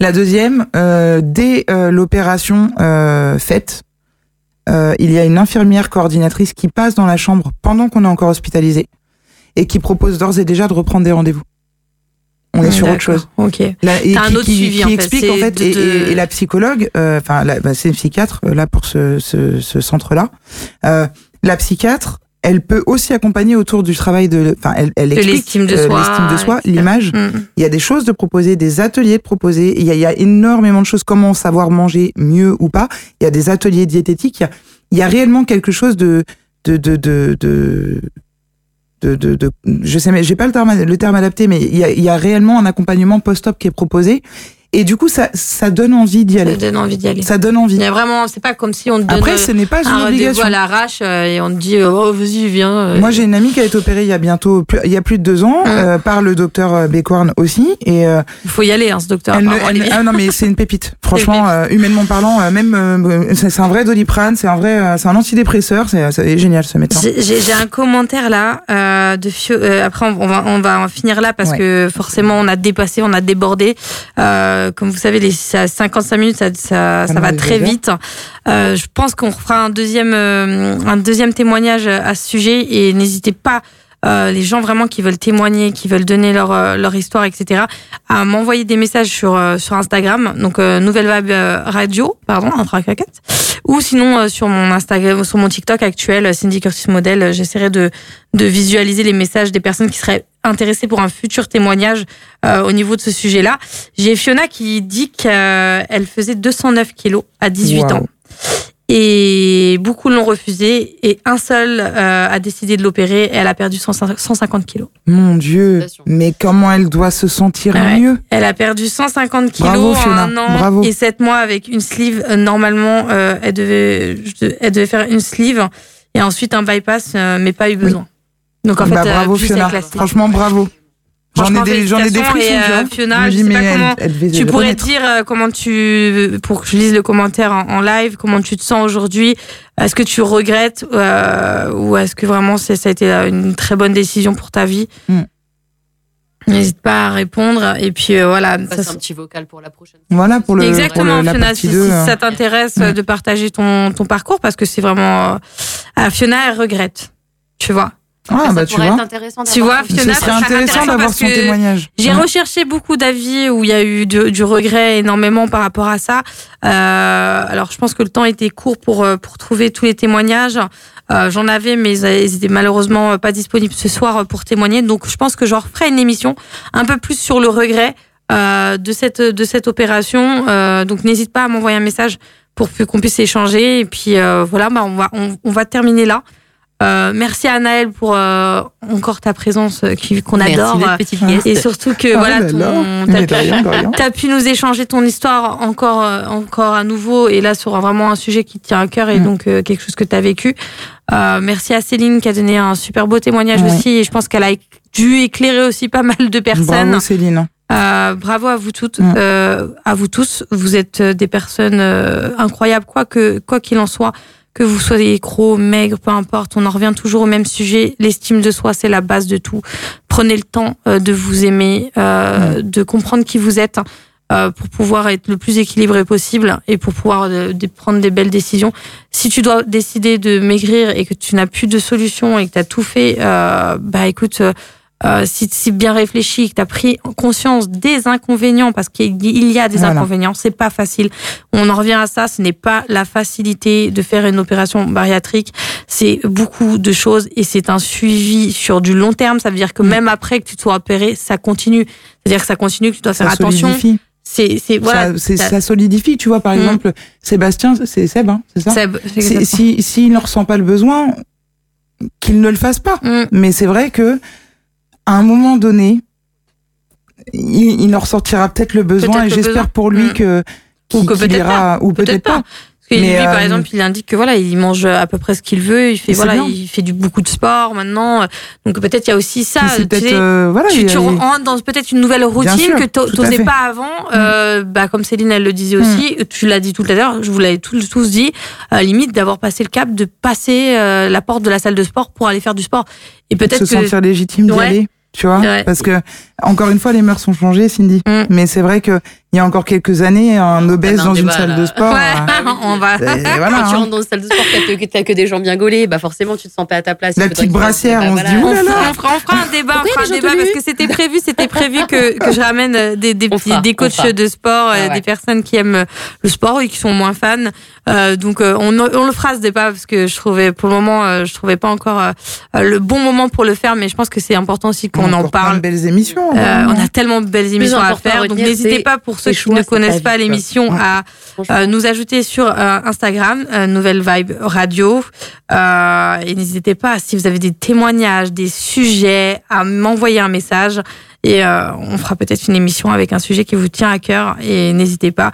La deuxième, euh, dès euh, l'opération euh, faite, il y a une infirmière coordinatrice qui passe dans la chambre pendant qu'on est encore hospitalisé et qui propose d'ores et déjà de reprendre des rendez-vous. On est sur autre chose. Ok. Là, et T'as un autre qui- suivi, qui en fait. explique C'est en fait de et, et- et la psychologue euh, enfin la- bah, c'est une psychiatre euh, là pour ce, ce, ce centre là la psychiatre elle peut aussi accompagner autour du travail de enfin elle, elle De explique l'estime de euh, soi, l'estime de soi etc. l'image Mm. il y a des choses de proposer des ateliers de proposer il y a, il y a énormément de choses comment savoir manger mieux ou pas il y a des ateliers diététiques il y a, il y a réellement quelque chose de de de de, de je sais mais j'ai pas le terme le terme adapté mais il y a, il y a réellement un accompagnement post-op qui est proposé Et du coup, ça, ça donne envie d'y Ça aller. donne envie d'y aller. Ça donne envie. Il y a vraiment, c'est pas comme si on te donne Après, ce n'est pas une obligation. à l'arrache euh, et on te dit oh vas-y viens. euh. Moi, j'ai une amie qui a été opérée il y a bientôt, il y a plus de deux ans, Hum. euh, par le docteur euh, Bécorne aussi. Et euh, Il faut y aller hein, ce docteur. elle elle ah non, mais c'est une pépite. Franchement, euh, humainement parlant, euh, même euh, c'est un vrai doliprane, c'est un vrai, euh, c'est un antidépresseur. C'est génial ce médecin. J'ai- un commentaire là euh, de Fio- euh, après on va on va en finir là parce Ouais. que forcément on a dépassé, on a débordé. Euh, comme vous savez, les ça- 55 minutes ça ça, ça nous va très vite. Euh, je pense qu'on fera un deuxième euh, un deuxième témoignage à ce sujet et n'hésitez pas. Euh, les gens vraiment qui veulent témoigner, qui veulent donner leur euh, leur histoire, etc. à m'envoyer des messages sur euh, sur Instagram, donc euh, Nouvelle euh, Radio, pardon, ou sinon sur mon Instagram, sur mon TikTok actuel, Cindy Curtis Model, j'essaierai de de visualiser les messages des personnes qui seraient intéressées pour un futur témoignage euh, au niveau de ce sujet-là. J'ai Fiona qui dit qu'elle faisait 209 kilos à 18 Wow. ans. Et beaucoup l'ont refusé et un seul euh, a décidé de l'opérer et elle a perdu 150 150 kilos. Mon Dieu, mais comment elle doit se sentir Ouais. mieux? Elle a perdu 150 kilos Bravo, en Fiona. un an Bravo. et 7 mois avec une sleeve. Euh, Normalement, euh, elle, devait, elle devait faire une sleeve et ensuite un bypass, euh, mais pas eu besoin. Donc en Bah, fait, bravo Fiona. Franchement, bravo. J'en ai des, j'en ai des félicitations. frissons. Et, tu euh. Fiona, je sais pas comment elle Tu pourrais dire euh, comment tu, pour que je lise le commentaire en, en live, comment tu te sens aujourd'hui. Est-ce que tu regrettes euh, ou est-ce que vraiment c'est- ça a été une très bonne décision pour ta vie Mm. N'hésite pas à répondre. Et puis euh, voilà. ça un petit vocal pour la prochaine. Voilà pour le Exactement, pour le- Fiona, si, 2. si hein. ça t'intéresse de partager ton, ton parcours, parce que c'est vraiment... euh, ah, Fiona, elle regrette, tu vois. Ah ça bah tu vois. intéressant Tu vois, Ce serait intéressant d'avoir son témoignage. J'ai Ouais. recherché beaucoup d'avis où il y a eu du, du regret énormément par rapport à ça. Euh, alors, je pense que le temps était court pour euh, pour trouver tous les témoignages. Euh, J'en avais, mais ils étaient malheureusement pas disponibles ce soir pour témoigner. Donc, je pense que j'en referai une émission un peu plus sur le regret euh, de cette de cette opération. Donc, n'hésite pas à m'envoyer un message pour qu'on puisse échanger. Et puis voilà, bah, on va on, on va terminer là. Euh, merci à Naël pour euh, encore ta présence euh, qu'on adore. Merci, petite guest. Et surtout que Ah voilà, t'as. T'as pu nous échanger ton histoire encore, euh, encore à nouveau, et là sur vraiment un sujet qui te tient à cœur et Mm. donc euh, quelque chose que tu as vécu. Euh, merci à Céline qui a donné un super beau témoignage Ouais. aussi, et je pense qu'elle a dû éclairer aussi pas mal de personnes. Bravo Céline. Euh, bravo à vous toutes, Mm. euh, à vous tous. Vous êtes des personnes euh, incroyables, quoi que quoi qu'il en soit. Que vous soyez gros, maigre, peu importe, on en revient toujours au même sujet. L'estime de soi, c'est la base de tout. Prenez le temps euh, de vous aimer, euh, de comprendre qui vous êtes euh, pour pouvoir être le plus équilibré possible et pour pouvoir de- prendre des belles décisions. Si tu dois décider de maigrir et que tu n'as plus de solution et que tu as tout fait, euh, bah écoute, euh, si si bien réfléchi, que tu as pris conscience des inconvénients, parce qu'il il y a des Voilà. inconvénients, c'est pas facile. On en revient à ça, ce n'est pas la facilité de faire une opération bariatrique, c'est beaucoup de choses et c'est un suivi sur du long terme. Ça veut dire que Mm. même après que tu sois opéré, ça continue. C'est-à-dire que ça continue, que tu dois faire Ça attention. solidifie. C'est c'est voilà. ça, c'est- ça- solidifie, tu vois. Par Mm. exemple, Sébastien, c'est Seb, hein, c'est ça Seb, c'est Si- s'il ne ressent pas le besoin, qu'il ne le fasse pas. Mm. Mais c'est vrai que à un moment donné, il, il en ressortira peut-être le besoin et j'espère pour lui Mm. que Ou que qu'il peut-être ira ou peut-être pas. Parce que lui, par euh, exemple, il indique que voilà, il mange à peu près ce qu'il veut. Il fait voilà, bien. il fait du beaucoup de sport maintenant. Donc peut-être il y a aussi ça. Tu peut-être sais, euh, voilà. tu, a tu rentres dans peut-être une nouvelle routine sûr, que tu n'osais. Mm. pas avant. Euh, bah, comme Céline, elle le disait aussi, tu l'as dit tout à l'heure, je vous l'avais tous, tous dit, euh, limite d'avoir passé le cap de passer la porte de la salle de sport pour aller faire du sport. Et peut-être se que sentir légitime d'y Ouais. aller. Tu vois, Ouais. parce que encore une fois, les mœurs ont changé, Cindy. Mm. Mais c'est vrai que il y a encore quelques années, un obèse un dans une salle de sport, Ouais, euh, on va. Quand tu hein. rentres dans une salle de sport, que t'as que, des gens bien gaulés, bah forcément tu te sens pas à ta place. La petite brassière, bah on se voilà. dit, On fera, on on un débat, on fera un a débat parce que c'était prévu, c'était prévu que, je ramène euh, des, des, On petits- fera, des on coachs de sport, euh, Ah des personnes qui aiment le sport et qui sont moins fans. Euh, donc euh, on, on le fera ce débat parce que je trouvais pour le moment euh, je trouvais pas encore euh, le bon moment pour le faire, mais je pense que c'est important aussi qu'on On a en parle. de belles émissions. Euh, on a tellement de belles émissions à faire, donc n'hésitez pas pour ceux tes qui ne connaissent pas l'émission Ouais. à euh, nous ajouter sur euh, Instagram, euh, Nouvelle Vibe Radio. Et n'hésitez pas, si vous avez des témoignages, des sujets, à m'envoyer un message. Et on fera peut-être une émission avec un sujet qui vous tient à cœur. Et n'hésitez pas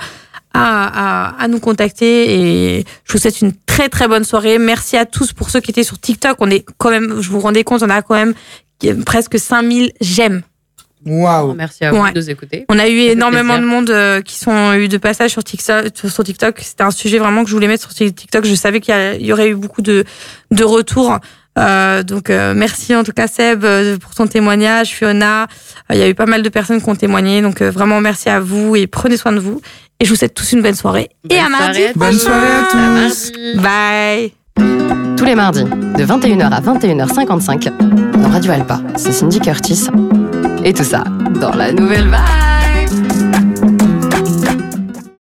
à, à, à, nous contacter. Et je vous souhaite une très très bonne soirée. Merci à tous pour ceux qui étaient sur TikTok. On est quand même, je vous rendez compte, on a quand même presque 5000 j'aime. Waouh. Merci à vous Ouais. de nous écouter. On a eu énormément plaisir. de monde euh, qui sont eu de passage sur TikTok. Sur TikTok, c'était un sujet vraiment que je voulais mettre sur TikTok. Je savais qu'il y aurait eu beaucoup de de retours. Euh, donc euh, merci en tout cas Seb euh, pour ton témoignage, Fiona. Euh, Il y a eu pas mal de personnes qui ont témoigné. Donc euh, vraiment merci à vous et prenez soin de vous. Et je vous souhaite tous une bonne soirée. et à mardi. soirée à Bonne soirée à tous. À. Bye. Tous les mardis, de 21h à 21h55, dans Radio Alpa, c'est Cindy Curtis. Et tout ça dans la nouvelle vague.